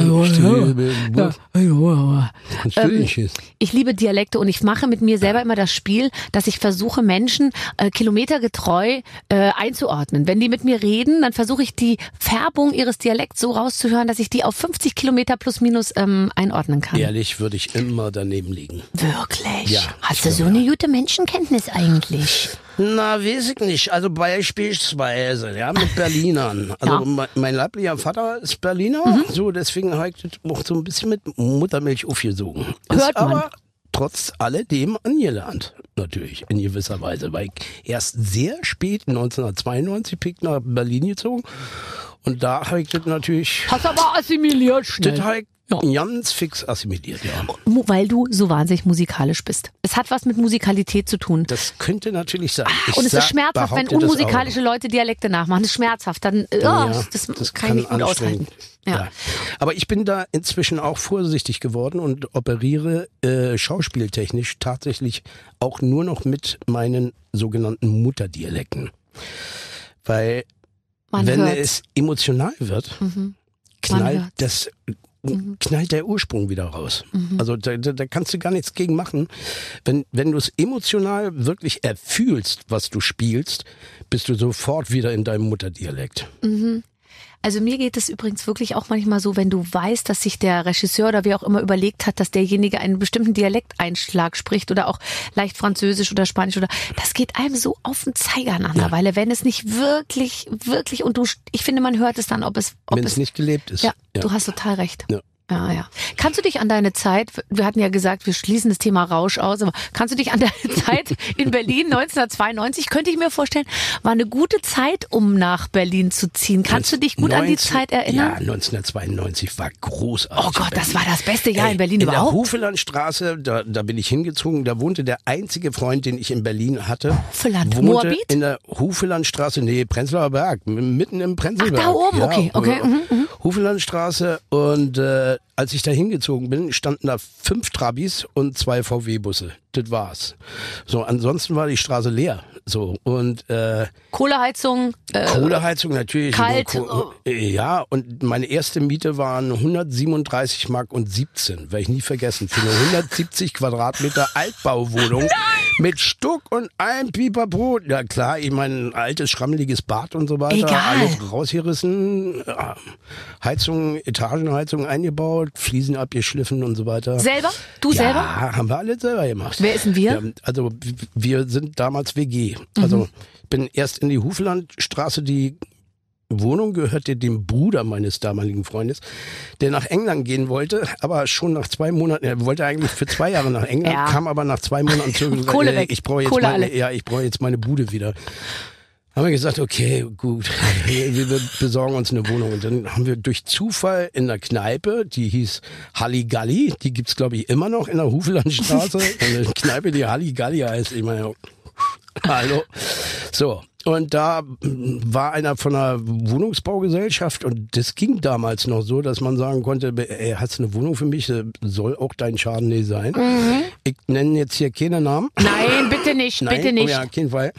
Ich liebe Dialekte und ich mache mit mir selber immer das Spiel, dass ich versuche, Menschen äh, kilometergetreu äh, einzuordnen. Wenn die mit mir reden, dann versuche ich die Färbung ihres Dialekts so rauszuhören, dass ich die auf 50 Kilometer plus minus ähm, einordnen kann. Ehrlich würde ich immer daneben liegen. Wirklich? Ja, Hast du so eine gute Menschenkenntnis eigentlich? Na, weiß ich nicht. Also beispielsweise, ja, mit Berlinern. (laughs) Also Ja. Mhm. mein, leiblicher Vater ist Berliner, so deswegen habe ich das auch so ein bisschen mit Muttermilch aufgesogen. Hört ist man. aber trotz alledem angelernt, natürlich, in gewisser Weise, weil ich erst sehr spät, 1992, bin ich nach Berlin gezogen und da habe ich das natürlich, Hast aber assimiliert das schnell. habe ich Ja. ganz fix assimiliert, ja. Weil du so wahnsinnig musikalisch bist. Es hat was mit Musikalität zu tun. Das könnte natürlich sein. Ich Und es ist schmerzhaft, wenn das unmusikalische Leute Dialekte nachmachen. Das ist schmerzhaft. Dann, äh, Ja, oh, das, kann, ich nicht gut aushalten. Ja. Ja. Aber ich bin da inzwischen auch vorsichtig geworden und operiere äh, schauspieltechnisch tatsächlich auch nur noch mit meinen sogenannten Mutterdialekten. Weil Man wenn hört. es emotional wird, Mhm. knallt hört. Das knallt der Ursprung wieder raus. Mhm. Also da, da, da kannst du gar nichts gegen machen. Wenn, wenn du es emotional wirklich erfühlst, was du spielst, bist du sofort wieder in deinem Mutterdialekt. Also mir geht es übrigens wirklich auch manchmal so, wenn du weißt, dass sich der Regisseur oder wer auch immer überlegt hat, dass derjenige einen bestimmten Dialekteinschlag spricht oder auch leicht Französisch oder Spanisch oder das geht einem so auf den Zeiger nach einer Weile, wenn es nicht wirklich, wirklich und du, ich finde, man hört es dann, ob es, ob Wenn es es nicht gelebt ist. Ja, du hast total recht. Ja. Ja, ja. Kannst du dich an deine Zeit, wir hatten ja gesagt, wir schließen das Thema Rausch aus, aber kannst du dich an deine (laughs) Zeit in Berlin 1992, könnte ich mir vorstellen, war eine gute Zeit, um nach Berlin zu ziehen. Kannst du dich gut an die 19 Zeit Ja, erinnern? 1992 war großartig. Oh Gott, in das war das beste Jahr Ey, in Berlin in überhaupt. der Hufelandstraße, da, da bin ich hingezogen, da wohnte der einzige Freund, den ich in Berlin hatte. Hufeland, wohnte Moabit? in der Hufelandstraße, nee, Prenzlauer Berg, mitten im Prenzlberg. da oben, okay, okay, mhm, Hufelandstraße und äh, but als ich da hingezogen bin, standen da fünf Trabis und zwei VW-Busse. Das war's. So, ansonsten war die Straße leer. So, und äh, Kohleheizung, äh, Kohleheizung natürlich. kalt, Ko- Ja, und meine erste Miete waren 137 Mark und 17, werde ich nie vergessen, für eine 170 Quadratmeter Altbauwohnung (laughs) mit Stuck und allem Pipapo. Ja klar, ich meine, ein altes, schrammeliges Bad und so weiter, Egal. alles rausgerissen, Heizung, Etagenheizung eingebaut, Fliesen abgeschliffen und so weiter. selber? Du ja, selber? haben wir alles selber gemacht. Wer ist denn wir? Ja, also wir sind damals WG. Also ich bin erst in die Hufelandstraße, die Wohnung gehörte dem Bruder meines damaligen Freundes, der nach England gehen wollte, aber schon nach zwei Monaten, er wollte eigentlich für zwei Jahre nach England, (laughs) Ja. kam aber nach zwei Monaten zurück und (laughs) Kohle sagte, weg. ich brauche jetzt Kohle meine, alle. ja, ich brauche jetzt meine Bude wieder. Haben wir gesagt, okay, gut, (laughs) wir, wir besorgen uns eine Wohnung. Und dann haben wir durch Zufall in der Kneipe, die hieß Halligalli, die gibt's glaube ich immer noch in der Hufelandstraße, (laughs) eine Kneipe, die Halligalli heißt. Ich meine, Hallo. So. Und da war einer von einer Wohnungsbaugesellschaft und das ging damals noch so, dass man sagen konnte, ey, hast du eine Wohnung für mich? Das Soll auch dein Schaden nicht sein. Ich nenne jetzt hier keine Namen. Nein, bitte nicht, Nein, bitte Oh nicht. ja, auf jeden Fall.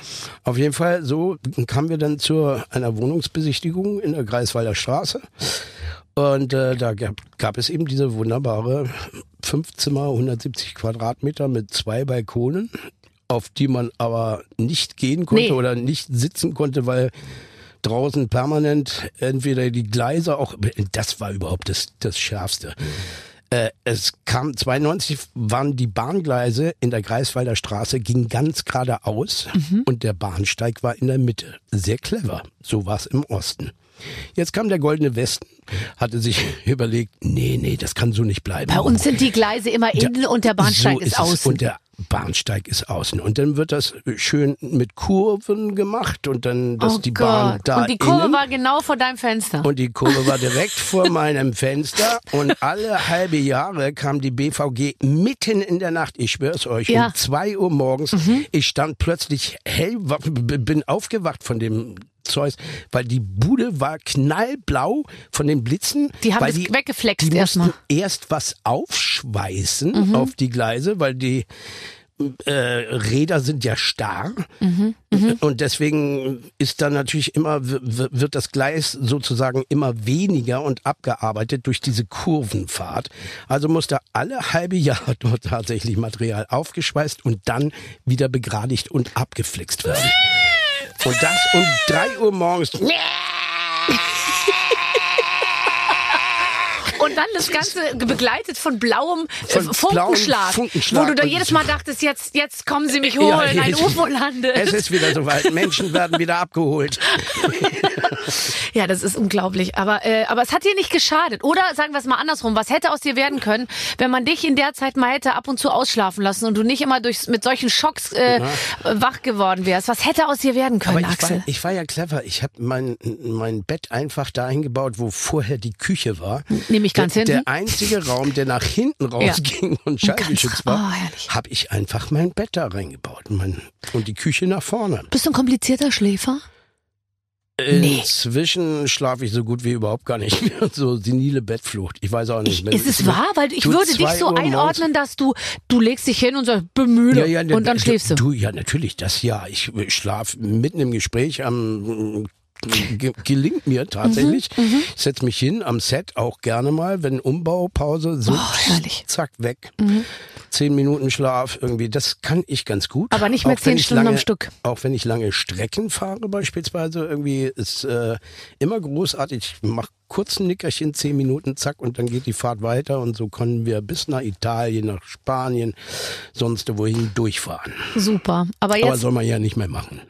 Auf jeden Fall, so kamen wir dann zu einer Wohnungsbesichtigung in der Greifswalder Straße. Und äh, da gab, gab es eben diese wunderbare fünf Zimmer, 170 Quadratmeter mit zwei Balkonen, auf die man aber nicht gehen konnte Nee. oder nicht sitzen konnte, weil draußen permanent entweder die Gleise auch, das war überhaupt das, das Schärfste. Äh, es kam 92 waren die Bahngleise in der Greifswalder Straße ging ganz geradeaus und der Bahnsteig war in der Mitte. Sehr clever. So war es im Osten. Jetzt kam der Goldene Westen, hatte sich (laughs) überlegt, nee, nee, das kann so nicht bleiben. Bei uns sind die Gleise immer innen und der Bahnsteig so ist, es. außen. Und der Bahnsteig ist außen. Und dann wird das schön mit Kurven gemacht und dann, dass oh die Bahn Gott. da und die Kurve innen war genau vor deinem Fenster. und die Kurve war (laughs) direkt vor meinem Fenster und alle halbe Jahre kam die BVG mitten in der Nacht, ich schwör's euch, Ja. um zwei Uhr morgens. Mhm. Ich stand plötzlich hell, bin aufgewacht von dem Zeus, weil die Bude war knallblau von den Blitzen. Die haben weggeflext die mussten erstmal. erst was aufschweißen Mhm. auf die Gleise, weil die äh, Räder sind ja starr Mhm, und deswegen ist dann natürlich immer wird das Gleis sozusagen immer weniger und abgearbeitet durch diese Kurvenfahrt. Also musste alle halbe Jahr (laughs) dort tatsächlich Material aufgeschweißt und dann wieder begradigt und abgeflixt werden. (laughs) Und das um drei Uhr morgens. Dann das Ganze begleitet von blauem äh, Von Funkenschlag, blauem Funkenschlag wo du da jedes Mal dachtest, jetzt, jetzt kommen sie mich (laughs) holen, ein jetzt- UFO landet. Es ist wieder soweit. Menschen werden wieder abgeholt. (laughs) Ja, das ist unglaublich. Aber, äh, aber es hat dir nicht geschadet. Oder sagen wir es mal andersrum, was hätte aus dir werden können, wenn man dich in der Zeit mal hätte ab und zu ausschlafen lassen und du nicht immer durch, mit solchen Schocks äh, wach geworden wärst? Was hätte aus dir werden können, Aber ich Axel? war, ich war ja clever. Ich habe mein, mein Bett einfach dahin gebaut, wo vorher die Küche war. Nämlich ganz der, hinten? Der einzige Raum, der nach hinten rausging und schallgeschützt ganz- war, oh, habe ich einfach mein Bett da reingebaut. Mein, und die Küche nach vorne. Bist du ein komplizierter Schläfer? Nee. Inzwischen schlafe ich so gut wie überhaupt gar nicht mehr. So senile Bettflucht. Ich weiß auch nicht. Ich, ist es wahr? Weil ich würde dich so Uhr einordnen, dass du, du legst dich hin und sagst, bemühe Ja, ja, und dann schläfst du. Du, ja, natürlich, das ja. Ich schlafe mitten im Gespräch am ge- gelingt mir tatsächlich. Mhm, Ich setze mich hin am Set auch gerne mal, wenn Umbaupause so Oh. Mhm. zack weg. Zehn Minuten Schlaf irgendwie, das kann ich ganz gut. Aber nicht mehr Auch zehn Stunden lange, am Stück. Auch wenn ich lange Strecken fahre beispielsweise, irgendwie ist äh, immer großartig. Ich mach kurz ein Nickerchen, zehn Minuten, zack, und dann geht die Fahrt weiter und so können wir bis nach Italien, nach Spanien, sonst wohin durchfahren. Super. Aber Aber jetzt soll man ja nicht mehr machen.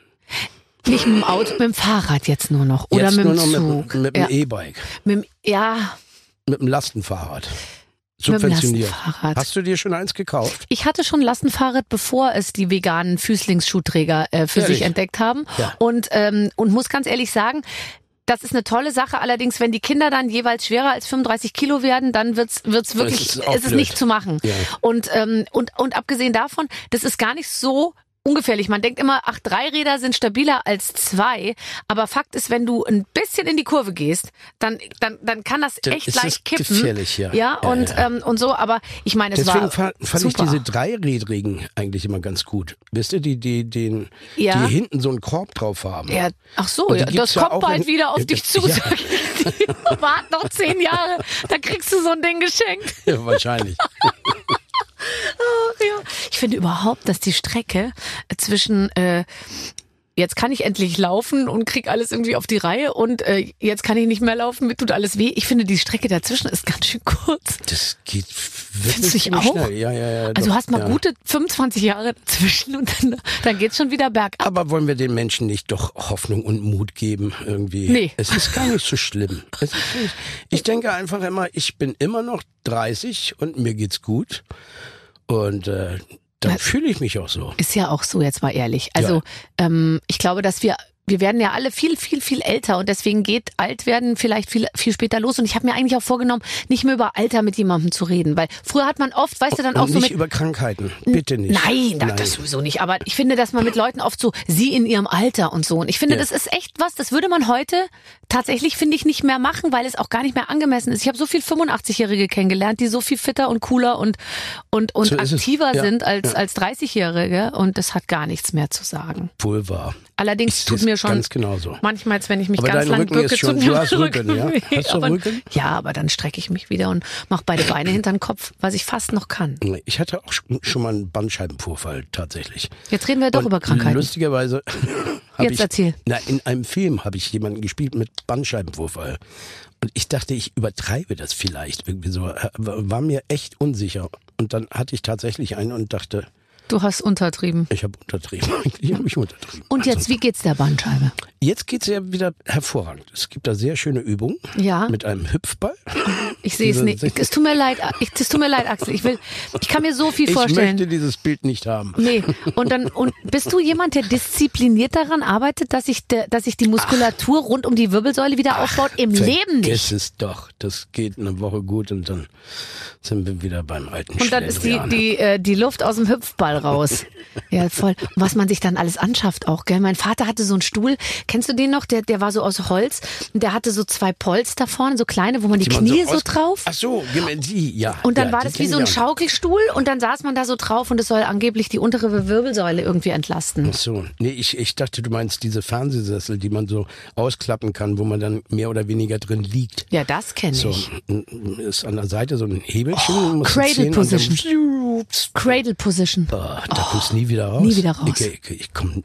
Nicht mit dem Auto, mit dem Fahrrad jetzt nur noch. Oder Jetzt mit nur dem noch Zug. mit, mit dem ja. E-Bike, mit dem, ja, mit dem Lastenfahrrad. Dem Subventioniert. Hast du dir schon eins gekauft? Ich hatte schon ein Lastenfahrrad, bevor es die veganen Füßlingsschuhträger äh, für Ehrlich? sich entdeckt haben. Ja. Und, ähm, und muss ganz ehrlich sagen, das ist eine tolle Sache. Allerdings, wenn die Kinder dann jeweils schwerer als 35 Kilo werden, dann wird's wird's wirklich, ist ist, es blöd. nicht zu machen. Ja. Und, ähm, und, und abgesehen davon, das ist gar nicht so ungefährlich. Man denkt immer, ach, drei Räder sind stabiler als zwei. Aber Fakt ist, wenn du ein bisschen in die Kurve gehst, dann, dann, dann kann das echt leicht es kippen. gefährlich, ja. Ja, Ja, und, ja. Ähm, und so. Aber ich meine, es Deswegen war fand, fand ich super. diese dreirädrigen eigentlich immer ganz gut. Wisst ihr, die, die, den, Ja. die hinten so einen Korb drauf haben. Ja, ach so, das kommt bald in- wieder auf dich zu. ja. ich. (laughs) Wart noch zehn Jahre, da kriegst du so ein Ding geschenkt. Ja, wahrscheinlich. (laughs) Ach ja. Ich finde überhaupt, dass die Strecke zwischen äh, jetzt kann ich endlich laufen und krieg alles irgendwie auf die Reihe und äh, jetzt kann ich nicht mehr laufen, mir tut alles weh. Ich finde, die Strecke dazwischen ist ganz schön kurz. Das geht Findest wirklich ziemlich auch? schnell. Ja, ja, ja. Also doch, du hast mal ja. gute 25 Jahre dazwischen und dann, dann geht's schon wieder bergab. Aber wollen wir den Menschen nicht doch Hoffnung und Mut geben irgendwie? Nee. Es ist gar nicht so schlimm. Es ist nicht, ich denke einfach immer, ich bin immer noch 30 und mir geht's gut. Und äh, dann Ja. fühle ich mich auch so. Ist ja auch so, jetzt mal ehrlich. Also ähm, ich glaube, dass wir wir werden ja alle viel, viel, viel älter und deswegen geht Altwerden vielleicht viel, viel später los. Und ich habe mir eigentlich auch vorgenommen, nicht mehr über Alter mit jemandem zu reden, weil früher hat man oft, weißt du, dann Und auch so nicht über Krankheiten. Bitte nicht. Nein, das, das sowieso nicht. Aber ich finde, dass man mit Leuten oft so, sie in ihrem Alter und so. Und ich finde, Ja. das ist echt was, das würde man heute tatsächlich, finde ich, nicht mehr machen, weil es auch gar nicht mehr angemessen ist. Ich habe so viel 85-Jährige kennengelernt, die so viel fitter und cooler und, und, und So aktiver Ja. sind als, Ja. als 30-Jährige. Und das hat gar nichts mehr zu sagen. Wohl wahr. Allerdings tut mir schon manchmal, wenn ich mich Aber ganz lang Rücken bücke, ist schon- tut mir hast Rücken, ja? Hast du aber, Rücken? Ja, aber dann strecke ich mich wieder und mache beide Beine hinter den Kopf, was ich fast noch kann. Ich hatte auch schon- mal einen Bandscheibenvorfall tatsächlich. Jetzt reden wir doch Und über Krankheiten. Lustigerweise (laughs) habe Jetzt ich, erzähl. Na, in einem Film habe ich jemanden gespielt mit Bandscheibenvorfall. Und ich dachte, ich übertreibe das vielleicht irgendwie so. Äh, War mir echt unsicher. Und dann hatte ich tatsächlich einen und dachte, Du hast untertrieben. ich habe untertrieben. Eigentlich (laughs) habe ich untertrieben. Und jetzt, Also, wie geht's der Bandscheibe? Jetzt geht's ja wieder hervorragend. Es gibt da sehr schöne Übungen Ja. mit einem Hüpfball. Ich sehe es nicht. Es tut mir leid. Ich, es tut mir leid, Axel. Ich will, ich kann mir so viel Ich vorstellen. möchte dieses Bild nicht haben. Nee, und dann und bist du jemand, der diszipliniert daran arbeitet, dass sich dass sich die Muskulatur rund um die Wirbelsäule wieder aufbaut? Im Leben nicht. es doch. Das geht eine Woche gut und dann sind wir wieder beim alten Und dann ist die die äh, die Luft aus dem Hüpfball raus. (laughs) Ja, voll. Und was man sich dann alles anschafft auch, gell? Mein Vater hatte so einen Stuhl. Kennst du den noch? Der der war so aus Holz und der hatte so zwei Polster vorne, so kleine, wo man die, Die man Knie so, aus- drauf. Ach so, die, ja. Und dann ja, war das wie so ein. Schaukelstuhl und dann saß man da so drauf und es soll angeblich die untere Wirbelsäule irgendwie entlasten. Ach so, nee, ich, ich dachte, du meinst diese Fernsehsessel, die man so ausklappen kann, wo man dann mehr oder weniger drin liegt. Ja, das kenne So, ich. ist an der Seite so ein Hebelchen. du Cradle Position. Cradle Position. Ah, da kommst du nie wieder raus. nie wieder raus. Ich, ich, ich komm,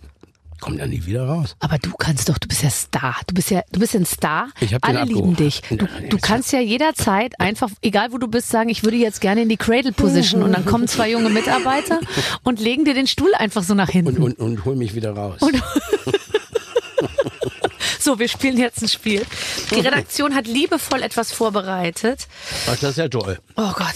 komm da nie wieder raus. Aber du kannst doch, du bist ja Star. Du bist ja, du bist ja ein Star. Ich hab den Alle lieben abgehoben. dich. Du, du kannst ja jederzeit einfach, egal wo du bist, sagen, ich würde jetzt gerne in die Cradle Position. Und dann kommen zwei junge Mitarbeiter und legen dir den Stuhl einfach so nach hinten. Und, und, und hol mich wieder raus. (laughs) so, wir spielen jetzt ein Spiel. Die Redaktion hat liebevoll etwas vorbereitet. Ach, das ist ja toll. Oh Gott.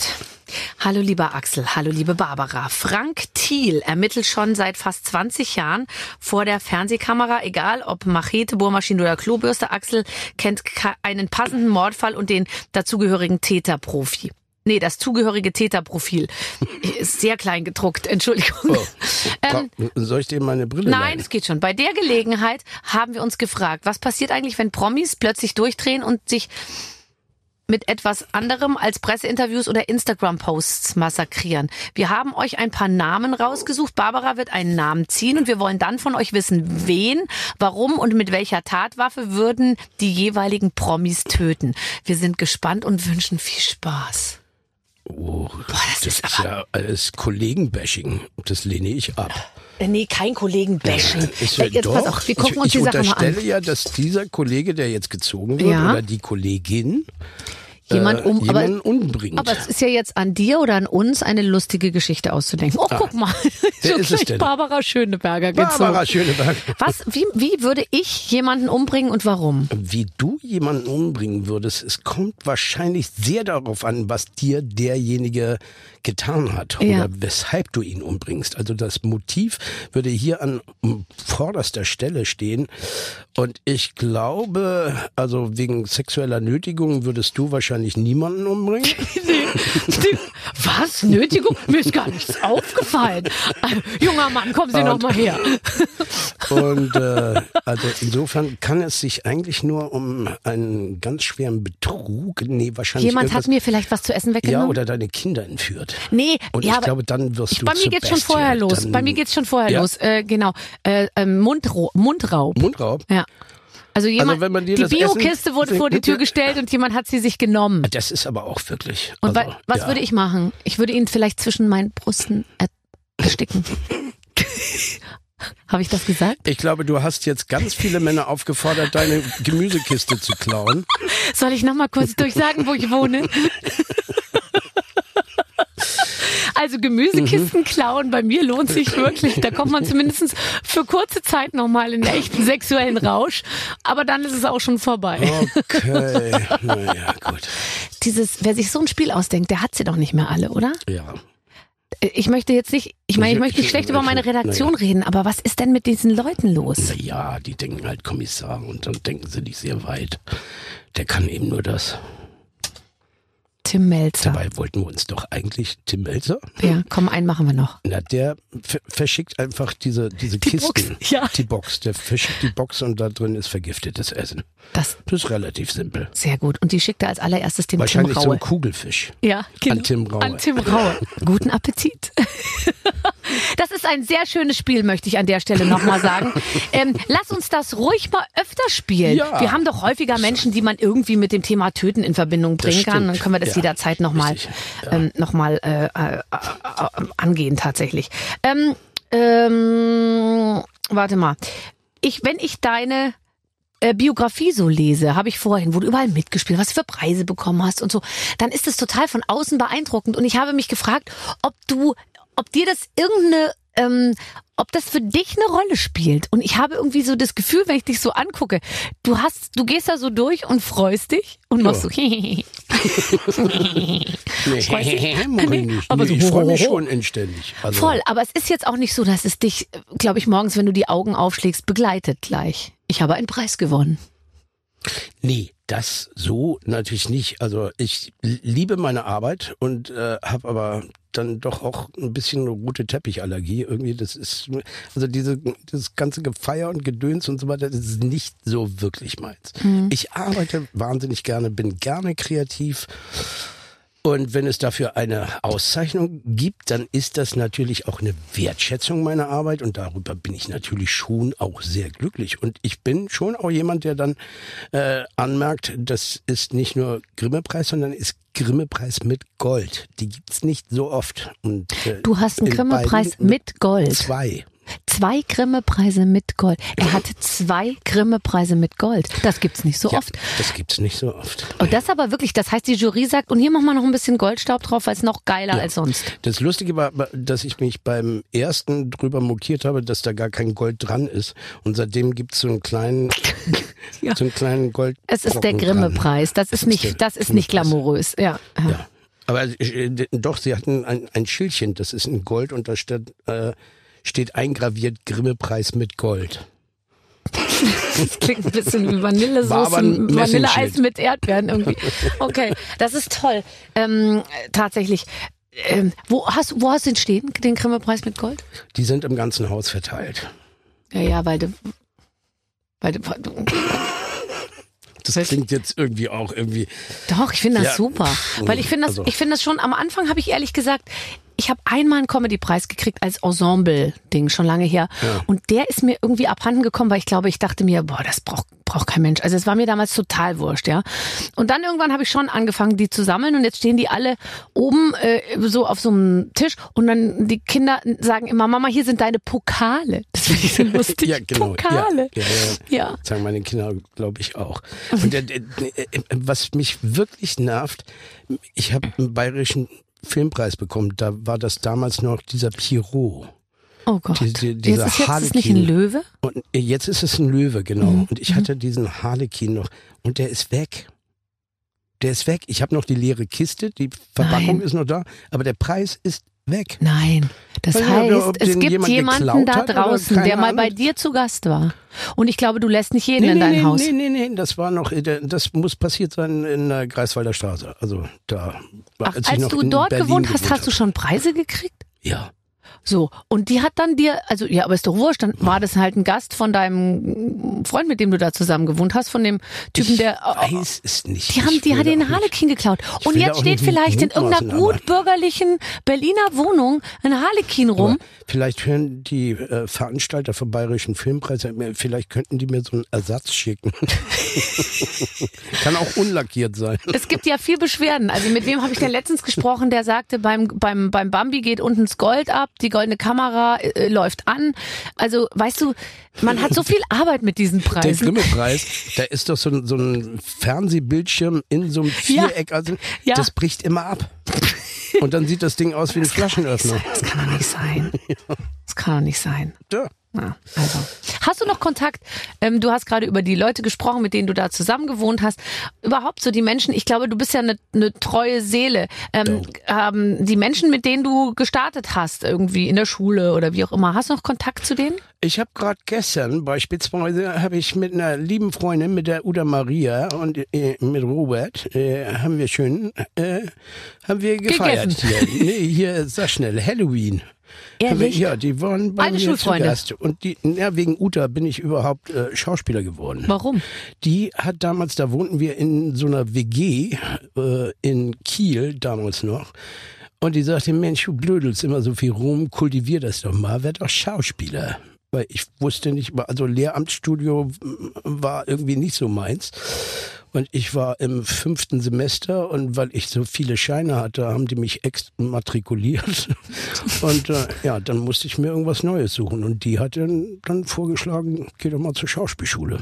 Hallo lieber Axel, hallo liebe Barbara. Frank Thiel ermittelt schon seit fast 20 Jahren vor der Fernsehkamera, egal ob Machete, Bohrmaschine oder Klobürste. Axel kennt einen passenden Mordfall und den dazugehörigen Täterprofi. Nee, das zugehörige Täterprofil. (laughs) Ist sehr klein gedruckt, Entschuldigung. Oh. Ähm, soll ich dir meine Brille Nein, leihen? es geht schon. Bei der Gelegenheit haben wir uns gefragt, was passiert eigentlich, wenn Promis plötzlich durchdrehen und sich mit etwas anderem als Presseinterviews oder Instagram-Posts massakrieren. Wir haben euch ein paar Namen rausgesucht. Barbara wird einen Namen ziehen und wir wollen dann von euch wissen, wen, warum und mit welcher Tatwaffe würden die jeweiligen Promis töten. Wir sind gespannt und wünschen viel Spaß. Oh, das das ist ist ja alles Kollegenbashing. Das lehne ich ab. Äh, Nee, kein Kollegen-Bashing. Ich, Äh, Jetzt doch, pass auf, wir gucken ich, uns ich die Sache mal unterstelle an. ja, dass dieser Kollege, der jetzt gezogen wird, Ja. oder die Kollegin, Jemand äh, um, aber jemanden umbringt. Aber es ist ja jetzt an dir oder an uns, eine lustige Geschichte auszudenken. Oh, guck mal. (laughs) Wer ist es denn? Barbara Schöneberger gezogen. Barbara Schöneberg. Was, wie, wie würde ich jemanden umbringen und warum? Wie du jemanden umbringen würdest, es kommt wahrscheinlich sehr darauf an, was dir derjenige getan hat Ja. oder weshalb du ihn umbringst. Also das Motiv würde hier an vorderster Stelle stehen. Und ich glaube, also wegen sexueller Nötigung würdest du wahrscheinlich niemanden umbringen. (laughs) Was? Nötigung? Mir ist gar nichts aufgefallen. Äh, Junger Mann, kommen Sie noch mal her. Und äh, also insofern kann es sich eigentlich nur um einen ganz schweren Betrug, nee, wahrscheinlich Jemand hat mir vielleicht was zu essen ja weggenommen? oder deine Kinder entführt. Nee, Und ja, ich glaube, dann wirst ich, du bei mir geht's schon vorher los. Dann- bei mir geht's schon vorher Ja. los. Äh, genau. Äh, ähm, Mundro Mundraub. Mundraub. Ja. Also jemand, wenn man dir die Biokiste wurde vor die Tür gestellt und jemand hat sie sich genommen. Das ist aber auch wirklich. Und also, wa- was ja. würde ich machen? Ich würde ihn vielleicht zwischen meinen Brüsten er- ersticken. (laughs) Habe ich das gesagt? Ich glaube, du hast jetzt ganz viele Männer aufgefordert, deine Gemüsekiste zu klauen. Soll ich noch mal kurz durchsagen, wo ich wohne? (laughs) Also Gemüsekisten klauen bei mir lohnt sich wirklich. Da kommt man zumindest für kurze Zeit noch mal in einen echten sexuellen Rausch. Aber dann ist es auch schon vorbei. Okay, (laughs) naja, gut. Dieses, wer sich so ein Spiel ausdenkt, der hat sie doch nicht mehr alle, oder? Ja. Ich möchte jetzt nicht, ich meine, ich möchte nicht ich- schlecht über meine naja. Redaktion reden, aber was ist denn mit diesen Leuten los? Ja, die denken halt Kommissar und dann denken sie nicht sehr weit. Der kann eben nur das. Tim Melzer. Dabei wollten wir uns doch eigentlich Tim Melzer. Ja, komm, einen machen wir noch. Na, der ver- verschickt einfach diese, diese Die Kisten. Box, ja. Die Box. Der verschickt die Box und da drin ist vergiftetes Essen. Das Das ist relativ simpel. sehr gut. Und die schickt er als allererstes dem Tim Wahrscheinlich so Raue. ein Kugelfisch. Ja, genau. An Tim Raue. An Tim Raue. Guten Appetit. (laughs) Das ist ein sehr schönes Spiel, möchte ich an der Stelle nochmal sagen. Ähm, lass uns das ruhig mal öfter spielen. Ja. Wir haben doch häufiger Menschen, die man irgendwie mit dem Thema Töten in Verbindung bringen kann. Dann können wir das Ja, jederzeit nochmal. Ja. ähm, noch mal, äh, äh, äh, angehen tatsächlich. Ähm, ähm, warte mal. Ich, wenn ich deine äh, Biografie so lese, habe ich vorhin, wo du überall mitgespielt hast, was du für Preise bekommen hast und so, dann ist es total von außen beeindruckend. Und ich habe mich gefragt, ob du, ob dir das irgendeine, ähm, ob das für dich eine Rolle spielt. Und ich habe irgendwie so das Gefühl, wenn ich dich so angucke, du hast, du gehst da so durch und freust dich und machst (laughs) (laughs) so. Nee, Nee, nicht. aber nee, so ich freue mich schon inständig. Also, Voll, aber es ist jetzt auch nicht so, dass es dich, glaube ich, morgens, wenn du die Augen aufschlägst, begleitet gleich. Ich habe einen Preis gewonnen. Nee, das so natürlich nicht. Also ich liebe meine Arbeit und äh, habe aber dann doch auch ein bisschen eine rote Teppichallergie. Irgendwie, das ist, also diese, das ganze Gefeier und Gedöns und so weiter, das ist nicht so wirklich meins. Ich arbeite wahnsinnig gerne, bin gerne kreativ. Und wenn es dafür eine Auszeichnung gibt, dann ist das natürlich auch eine Wertschätzung meiner Arbeit und darüber bin ich natürlich schon auch sehr glücklich. Und ich bin schon auch jemand, der dann äh, anmerkt, das ist nicht nur Grimme-Preis, sondern ist Grimme-Preis mit Gold. Die gibt's nicht so oft. Und, äh, Du hast einen in Grimme-Preis mit Gold. Zwei. Zwei Grimme-Preise mit Gold. Er hatte zwei Grimme-Preise mit Gold. Das gibt's nicht so Ja, oft. das gibt's nicht so oft. Und das aber wirklich, das heißt, die Jury sagt, und hier machen wir noch ein bisschen Goldstaub drauf, weil es noch geiler als sonst. Das Lustige war, dass ich mich beim ersten drüber mokiert habe, dass da gar kein Gold dran ist. Und seitdem gibt's so einen kleinen, Ja. (laughs) (laughs) so einen kleinen Gold. Es ist der Grimme-Preis. Das ist ist nicht, das ist nicht glamourös. Ja. ja. Ja. Aber äh, doch, sie hatten ein, ein Schildchen, das ist in Gold und da steht, äh, steht eingraviert Grimme-Preis mit Gold. Das klingt ein bisschen wie War Vanillesoße, aber ein Vanilleeis mit Erdbeeren irgendwie. Okay, das ist toll. Ähm, tatsächlich. Ähm, wo hast wo hast du den stehen, den Grimme-Preis mit Gold? Die sind im ganzen Haus verteilt. Ja, ja, weil du, weil du, Das klingt jetzt irgendwie auch irgendwie. Doch, ich finde das Ja. super. Weil ich finde das, Also- ich finde das schon, am Anfang habe ich ehrlich gesagt, ich habe einmal einen Comedy-Preis gekriegt als Ensemble-Ding, schon lange her. Ja. Und der ist mir irgendwie abhanden gekommen, weil ich glaube, ich dachte mir, boah, das braucht, braucht kein Mensch. Also es war mir damals total wurscht, ja. Und dann irgendwann habe ich schon angefangen, die zu sammeln und jetzt stehen die alle oben äh, so auf so einem Tisch und dann die Kinder sagen immer, Mama, hier sind deine Pokale. Das finde ich so (laughs) lustig. Ja, genau. Pokale. Ja, ja, ja. Ja. Sagen meine Kinder, glaube ich, auch. Und der, der, der, was mich wirklich nervt, ich habe einen bayerischen Filmpreis bekommen. Da war das damals noch dieser Pierrot. Oh Gott. Die- die- dieser jetzt ist jetzt ist es nicht ein. Löwe? Und jetzt ist es ein Löwe, genau. Mhm. Und ich hatte diesen Harlekin noch. Und der ist weg. Der ist weg. Ich habe noch die leere Kiste, die Verpackung Nein. ist noch da, aber der Preis ist weg. Nein, das heißt, es gibt jemand jemanden da draußen, der mal bei dir zu Gast war. Und ich glaube, du lässt nicht jeden Nee, in dein nee, Haus. nee, nee, nee, das war noch, äh, das muss passiert sein in der Greifswalder Straße. Also da, Ach, als noch du dort gewohnt hast, gewohnt hast du schon Preise gekriegt? Ja. So, und die hat dann dir, also ja, aber ist doch wurscht, dann war das halt ein Gast von deinem Freund, mit dem du da zusammen gewohnt hast, von dem Typen, ich der. weiß es nicht. Die haben, die hat den Harlekin geklaut. Und jetzt steht vielleicht in irgendeiner gut bürgerlichen Berliner Wohnung ein Harlekin rum. Aber vielleicht hören die äh, Veranstalter vom Bayerischen Filmpreis, äh, vielleicht könnten die mir so einen Ersatz schicken. (laughs) Kann auch unlackiert sein. Es gibt ja viel Beschwerden. Also mit wem habe ich denn letztens gesprochen, der sagte, beim, beim, beim Bambi geht unten das Gold ab, die goldene Kamera äh, läuft an. Also weißt du, man hat so viel (laughs) Arbeit mit diesen Der Preisen. Grimme-Preis, da ist doch so ein, so ein Fernsehbildschirm in so einem Viereck. Also, Ja. Das bricht immer ab. Und dann sieht das Ding aus wie ein Flaschenöffner. Das kann doch nicht sein. Das kann doch nicht sein. Ja. Ja, also. Hast du noch Kontakt? Ähm, du hast gerade über die Leute gesprochen, mit denen du da zusammen gewohnt hast. Überhaupt so die Menschen, ich glaube, du bist ja eine, eine treue Seele. Ähm, ähm, die Menschen, mit denen du gestartet hast, irgendwie in der Schule oder wie auch immer, hast du noch Kontakt zu denen? Ich habe gerade gestern beispielsweise habe ich mit einer lieben Freundin, mit der Uda Maria und äh, mit Robert, äh, haben wir schön, äh, haben wir gefeiert Gegessen. hier. Nee, hier, sag schnell, Halloween. Ehrlich? ja, die waren bei Alte mir Schulfreunde. zu Gast. Und die, ja, wegen Uta bin ich überhaupt äh, Schauspieler geworden. Warum? Die hat damals, da wohnten wir in so einer WG äh, in Kiel damals noch. Und die sagte, Mensch, du blödelst immer so viel rum, kultivier das doch mal, werd doch Schauspieler. Weil ich wusste nicht, also Lehramtsstudio mm, war irgendwie nicht so meins. Und ich war im fünften Semester und weil ich so viele Scheine hatte, haben die mich exmatrikuliert. (laughs) Und äh, ja, dann musste ich mir irgendwas Neues suchen. Und die hat dann, dann vorgeschlagen, geh doch mal zur Schauspielschule.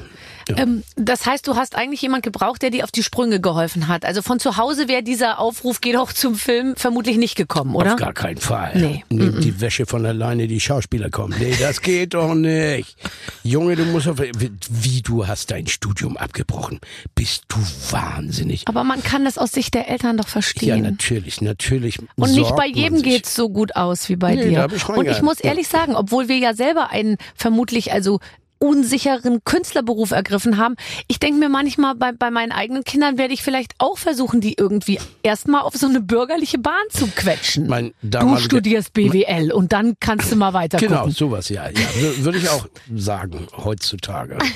Ja. Ähm, das heißt, du hast eigentlich jemand gebraucht, der dir auf die Sprünge geholfen hat. Also von zu Hause wäre dieser Aufruf, geh doch zum Film, vermutlich nicht gekommen, oder? Auf gar keinen Fall. Nee. Nimm die Wäsche von alleine, die Schauspieler kommen. Nee, das geht doch nicht. Junge, du musst auf, wie du hast dein Studium abgebrochen. Bist du wahnsinnig? Aber man kann das aus Sicht der Eltern doch Ja, verstehen. natürlich, natürlich. Und nicht bei jedem sich. geht's so gut aus wie bei Nee, da dir. hab ich Und ich muss ehrlich sagen, obwohl wir ja selber einen vermutlich also unsicheren Künstlerberuf ergriffen haben. Ich denke mir manchmal, bei, bei meinen eigenen Kindern werde ich vielleicht auch versuchen, die irgendwie erstmal auf so eine bürgerliche Bahn zu quetschen. Mein du studierst BWL und dann kannst du mal weiter Genau, gucken. sowas, ja. ja. Wür- Würde ich auch sagen, heutzutage. (laughs)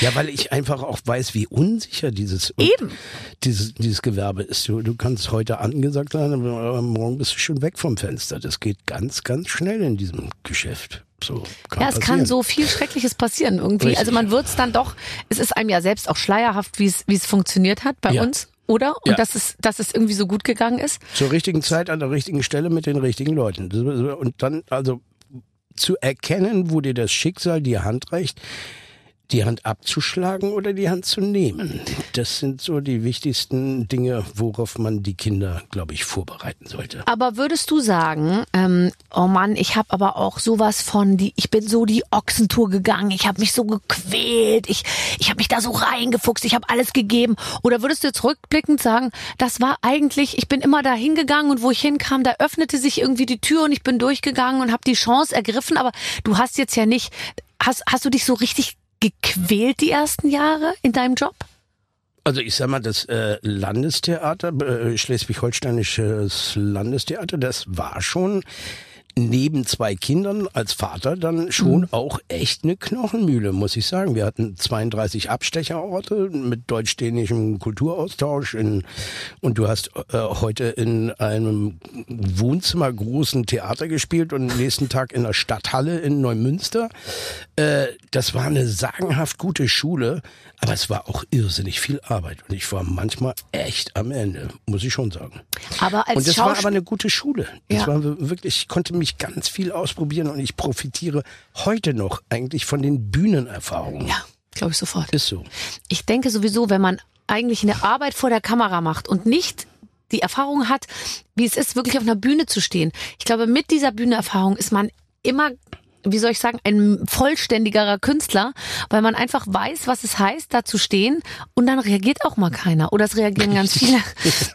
Ja, weil ich einfach auch weiß, wie unsicher dieses, Eben. dieses, dieses Gewerbe ist. Du, du kannst heute angesagt sein, aber morgen bist du schon weg vom Fenster. Das geht ganz, ganz schnell in diesem Geschäft. So kann Ja, es kann passieren. so viel Schreckliches passieren irgendwie. Richtig. Also man wird es dann doch, es ist einem ja selbst auch schleierhaft, wie es wie es funktioniert hat bei Ja. uns, oder? Und Ja. dass es dass es irgendwie so gut gegangen ist. Zur richtigen Zeit an der richtigen Stelle mit den richtigen Leuten. Und dann also zu erkennen, wo dir das Schicksal die Hand reicht, die Hand abzuschlagen oder die Hand zu nehmen. Das sind so die wichtigsten Dinge, worauf man die Kinder, glaube ich, vorbereiten sollte. Aber würdest du sagen, ähm, oh Mann, ich habe aber auch sowas von, die, ich bin so die Ochsentour gegangen, ich habe mich so gequält, ich, ich habe mich da so reingefuchst, ich habe alles gegeben. Oder würdest du jetzt rückblickend sagen, das war eigentlich, ich bin immer da hingegangen und wo ich hinkam, da öffnete sich irgendwie die Tür und ich bin durchgegangen und habe die Chance ergriffen. Aber du hast jetzt ja nicht, hast, hast du dich so richtig gequält die ersten Jahre in deinem Job? Also ich sag mal, das äh, Landestheater, äh, Schleswig-Holsteinisches Landestheater, das war schon neben zwei Kindern als Vater dann schon auch echt eine Knochenmühle, muss ich sagen. Wir hatten 32 Abstecherorte mit deutsch-dänischem Kulturaustausch in, und du hast äh, heute in einem Wohnzimmer großen Theater gespielt und am nächsten Tag in der Stadthalle in Neumünster. Äh, das war eine sagenhaft gute Schule, aber es war auch irrsinnig viel Arbeit und ich war manchmal echt am Ende, muss ich schon sagen. Aber als Und das war Schauspiel- aber eine gute Schule. Das Ja. war wirklich, ich konnte mich ganz viel ausprobieren und ich profitiere heute noch eigentlich von den Bühnenerfahrungen. ja, glaube ich sofort. Ist so. Ich denke sowieso, wenn man eigentlich eine Arbeit vor der Kamera macht und nicht die Erfahrung hat, wie es ist, wirklich auf einer Bühne zu stehen. Ich glaube, mit dieser Bühnenerfahrung ist man immer wie soll ich sagen, ein vollständigerer Künstler, weil man einfach weiß, was es heißt, da zu stehen und dann reagiert auch mal keiner. Oder es reagieren ganz viele.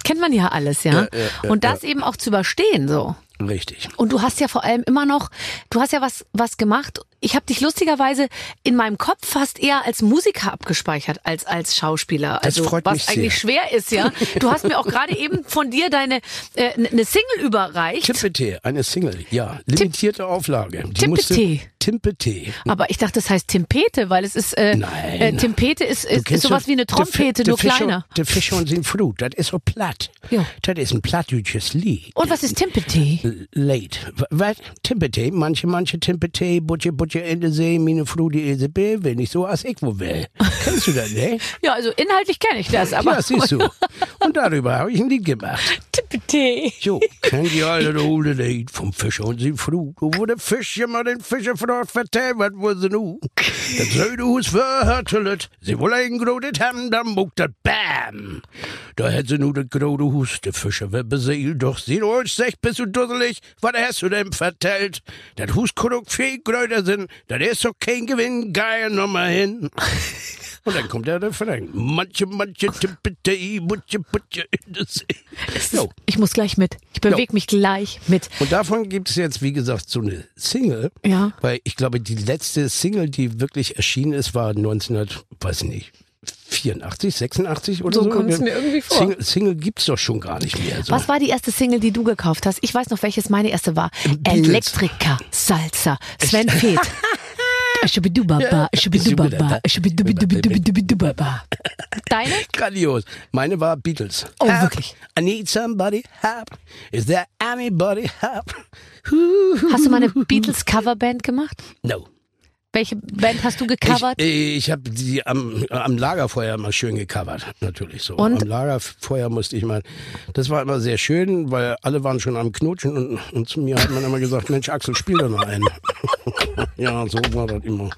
Kennt man ja alles, ja. Ja, ja, ja, und das eben auch zu überstehen, so. Richtig. Und du hast ja vor allem immer noch, du hast ja was was gemacht. Ich habe dich lustigerweise in meinem Kopf fast eher als Musiker abgespeichert als als Schauspieler. Das Also freut was mich sehr. eigentlich schwer ist, ja. Du hast mir auch gerade (laughs) eben von dir deine äh, eine Single überreicht. Timpete, eine Single, ja. Limitierte Auflage. Die Timpete. musste- Timpete. Aber ich dachte, das heißt Timpete, weil es ist äh, Nein. äh, Timpete ist, ist, ist sowas wie eine Trompete, nur kleiner. Der Fischer und sein Flut, das ist so platt. Ja. Das ist ein plattdeutsches Lied. Und was ist Timpete? Late. Was? Timpete? Manche, manche Timpete, Butche, Butche in der See, meine Frau, die Isabel will nicht so, als ich wo will. (laughs) Kennst du das, ne? Ja, also inhaltlich kenne ich das, aber ja, siehst du. (laughs) Und darüber habe ich ein Lied gemacht. Timpete. Tee. So, kennt ihr alle das alte Lied vom Fischer und sein Frau? Wo der Fischer mal den Fischer fragt, vertell, was wo sie nu? Das Södehus verhörtelet, sie wohl ein grotet haben, dann muckt das Bam! Da hätt sie nu das grote Hus, der Fischer wär beseelt, doch sie euch sagt, bist du dusselig, was hast du denn vertellt? Das Hus auch viel größer sein, das ist doch kein Gewinn, geil nochmal hin. Und dann kommt der Refrain. Manche, manche, tippete, butche, butche in See. Jo. Ich muss gleich mit. Ich bewege mich gleich mit. Und davon gibt es jetzt, wie gesagt, so eine Single. Ja. Weil ich glaube, die letzte Single, die wirklich erschienen ist, war 1900, weiß ich nicht, 84, 86 oder so. So kommt's mir irgendwie vor. Single, Single gibt's doch schon gar nicht mehr. So. Was war die erste Single, die du gekauft hast? Ich weiß noch, welches meine erste war. Beatles. Elektrika, Salsa, Sven Feth. (laughs) Schubidubaba, schubidubaba, schubidubidubidubidubidubaba. Deine? Grandios. Meine war Beatles. Oh, Help. wirklich? I need somebody help. Is there anybody help? Hast du mal eine (laughs) Beatles Coverband gemacht? No. Welche Band hast du gecovert? Ich, äh, ich habe die am, am Lagerfeuer mal schön gecovert, natürlich so. Und? Am Lagerfeuer musste ich mal. Das war immer sehr schön, weil alle waren schon am Knutschen und, und zu mir hat man immer gesagt, Mensch Axel, spiel doch noch einen. (laughs) ja, so war das immer.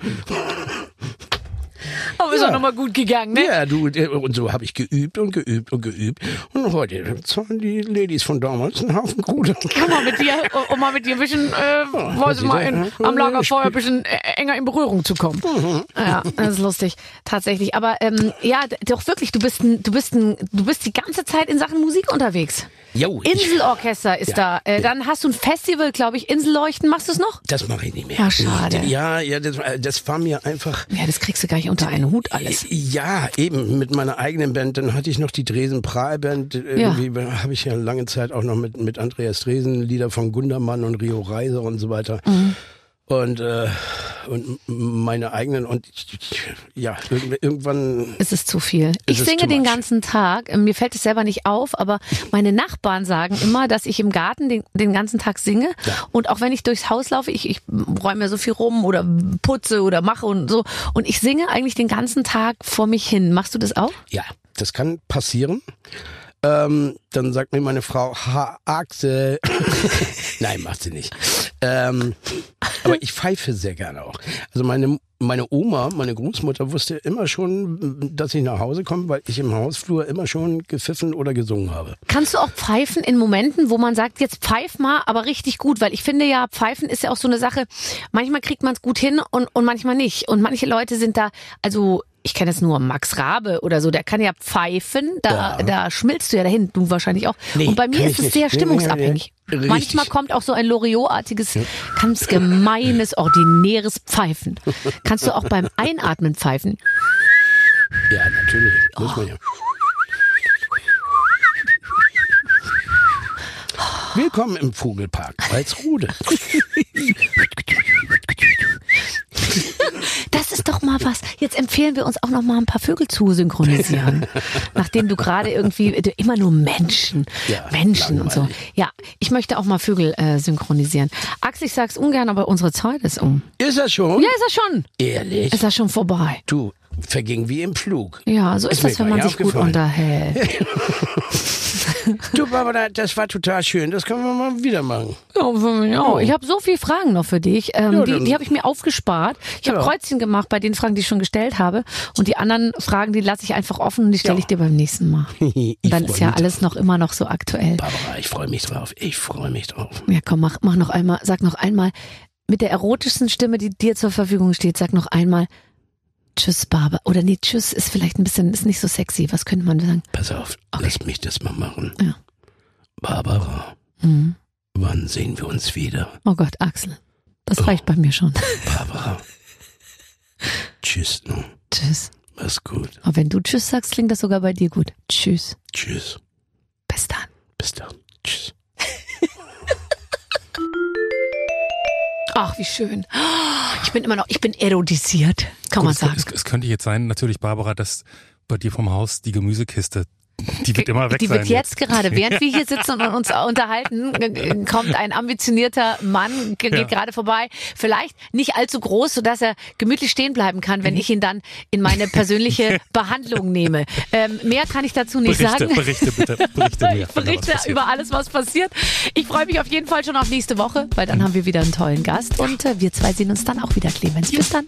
Aber ist auch nochmal gut gegangen, ne? Ja, du, äh, und so habe ich geübt und geübt und geübt. Und heute zahlen die Ladies von damals einen Haufen Kohle. Um mal mit dir, (laughs) um mal mit dir ein bisschen, äh, weiß ich mal, in, am Lagerfeuer ein bisschen äh, enger in Berührung zu kommen. Ja, das ist lustig, tatsächlich. Aber ähm, ja, doch wirklich, du bist, ein, du bist, ein, du bist die ganze Zeit in Sachen Musik unterwegs. Jo, Inselorchester ist Ja, da. Äh, Dann hast du ein Festival, glaube ich, Inselleuchten. Machst du es noch? das mache ich nicht mehr. Ja, schade. Ja, ja, das, das war mir einfach. Ja, das kriegst du gar nicht unter einen Hut alles. Ja, eben mit meiner eigenen Band. Dann hatte ich noch die Dresen Prahl Band. Irgendwie habe ich ja lange Zeit auch noch mit, mit Andreas Dresen Lieder von Gundermann und Rio Reiser und so weiter. Mhm. Und, äh, und meine eigenen und ja, irg- irgendwann Es ist zu viel. Ich singe den ganzen Tag. Mir fällt es selber nicht auf, aber meine Nachbarn sagen immer, dass ich im Garten den, den ganzen Tag singe. Ja. Und auch wenn ich durchs Haus laufe, ich, ich räume ja so viel rum oder putze oder mache und so. Und ich singe eigentlich den ganzen Tag vor mich hin. Machst du das auch? Ja, das kann passieren. Ähm, dann sagt mir meine Frau, ha, Axel. (laughs) Nein, macht sie nicht. Ähm, aber ich pfeife sehr gerne auch. Also meine, meine Oma, meine Großmutter wusste immer schon, dass ich nach Hause komme, weil ich im Hausflur immer schon gepfiffen oder gesungen habe. Kannst du auch pfeifen in Momenten, wo man sagt, jetzt pfeif mal, aber richtig gut? Weil ich finde ja, pfeifen ist ja auch so eine Sache, manchmal kriegt man es gut hin und, und manchmal nicht. Und manche Leute sind da, also ich kenne es nur Max Rabe oder so, der kann ja pfeifen, da, Ja. da schmilzt du ja dahin, du wahrscheinlich auch. Nee, und bei mir ist es sehr stimmungsabhängig. nee. Manchmal Richtig. kommt auch so ein Loriot-artiges, ganz gemeines, ordinäres Pfeifen. Kannst du auch beim Einatmen pfeifen? Ja, natürlich. Muss man ja. Willkommen im Vogelpark Walsrode. Das ist doch mal was. Jetzt empfehlen wir uns auch noch mal ein paar Vögel zu synchronisieren. Nachdem du gerade irgendwie immer nur Menschen, Ja, Menschen und so. langweilig. Ja, ich möchte auch mal Vögel äh, synchronisieren. Axel, ich sag's ungern, aber unsere Zeit ist um. Ist das schon? Ja, ist er schon. Ehrlich? Ist er schon vorbei. Du, verging wie im Flug. Ja, so ist, Ist das, wenn man sich gut unterhält. (laughs) Du, Barbara, das war total schön. Das können wir mal wieder machen. Ja, auch. Ich habe so viele Fragen noch für dich. Ähm, Ja, die die habe ich mir aufgespart. Ich habe. Kreuzchen gemacht bei den Fragen, die ich schon gestellt habe. Und die anderen Fragen, die lasse ich einfach offen und die stelle Ja. ich dir beim nächsten Mal. (laughs) Dann ist ja alles noch immer noch so aktuell. Barbara, ich freue mich drauf. Ich freue mich drauf. Ja, komm, mach, mach noch einmal, sag noch einmal, mit der erotischsten Stimme, die dir zur Verfügung steht, sag noch einmal Tschüss, Barbara. Oder nee, Tschüss ist vielleicht ein bisschen, ist nicht so sexy. Was könnte man sagen? Pass auf, lass mich das mal machen. Ja. Barbara, Mhm. wann sehen wir uns wieder? Oh Gott, Axel. Das reicht bei mir schon. Barbara. (laughs) Tschüss, ne? Tschüss. Mach's gut. Aber wenn du Tschüss sagst, klingt das sogar bei dir gut. Tschüss. Tschüss. Bis dann. Bis dann. Tschüss. Ach, wie schön. Ich bin immer noch, ich bin erodisiert, kann man Gut, es, sagen. es, es könnte jetzt sein, natürlich, Barbara, dass bei dir vom Haus die Gemüsekiste Die wird immer weg Die wird jetzt gerade, während wir hier sitzen und uns unterhalten, kommt ein ambitionierter Mann, ge- geht Ja. gerade vorbei. Vielleicht nicht allzu groß, sodass er gemütlich stehen bleiben kann, Mhm. wenn ich ihn dann in meine persönliche (laughs) Behandlung nehme. Ähm, mehr kann ich dazu nicht Berichte, sagen. Berichte bitte, berichte mir. (laughs) Ich berichte über alles, was passiert. Ich freue mich auf jeden Fall schon auf nächste Woche, weil dann haben wir wieder einen tollen Gast und äh, wir zwei sehen uns dann auch wieder, Clemens. Bis dann.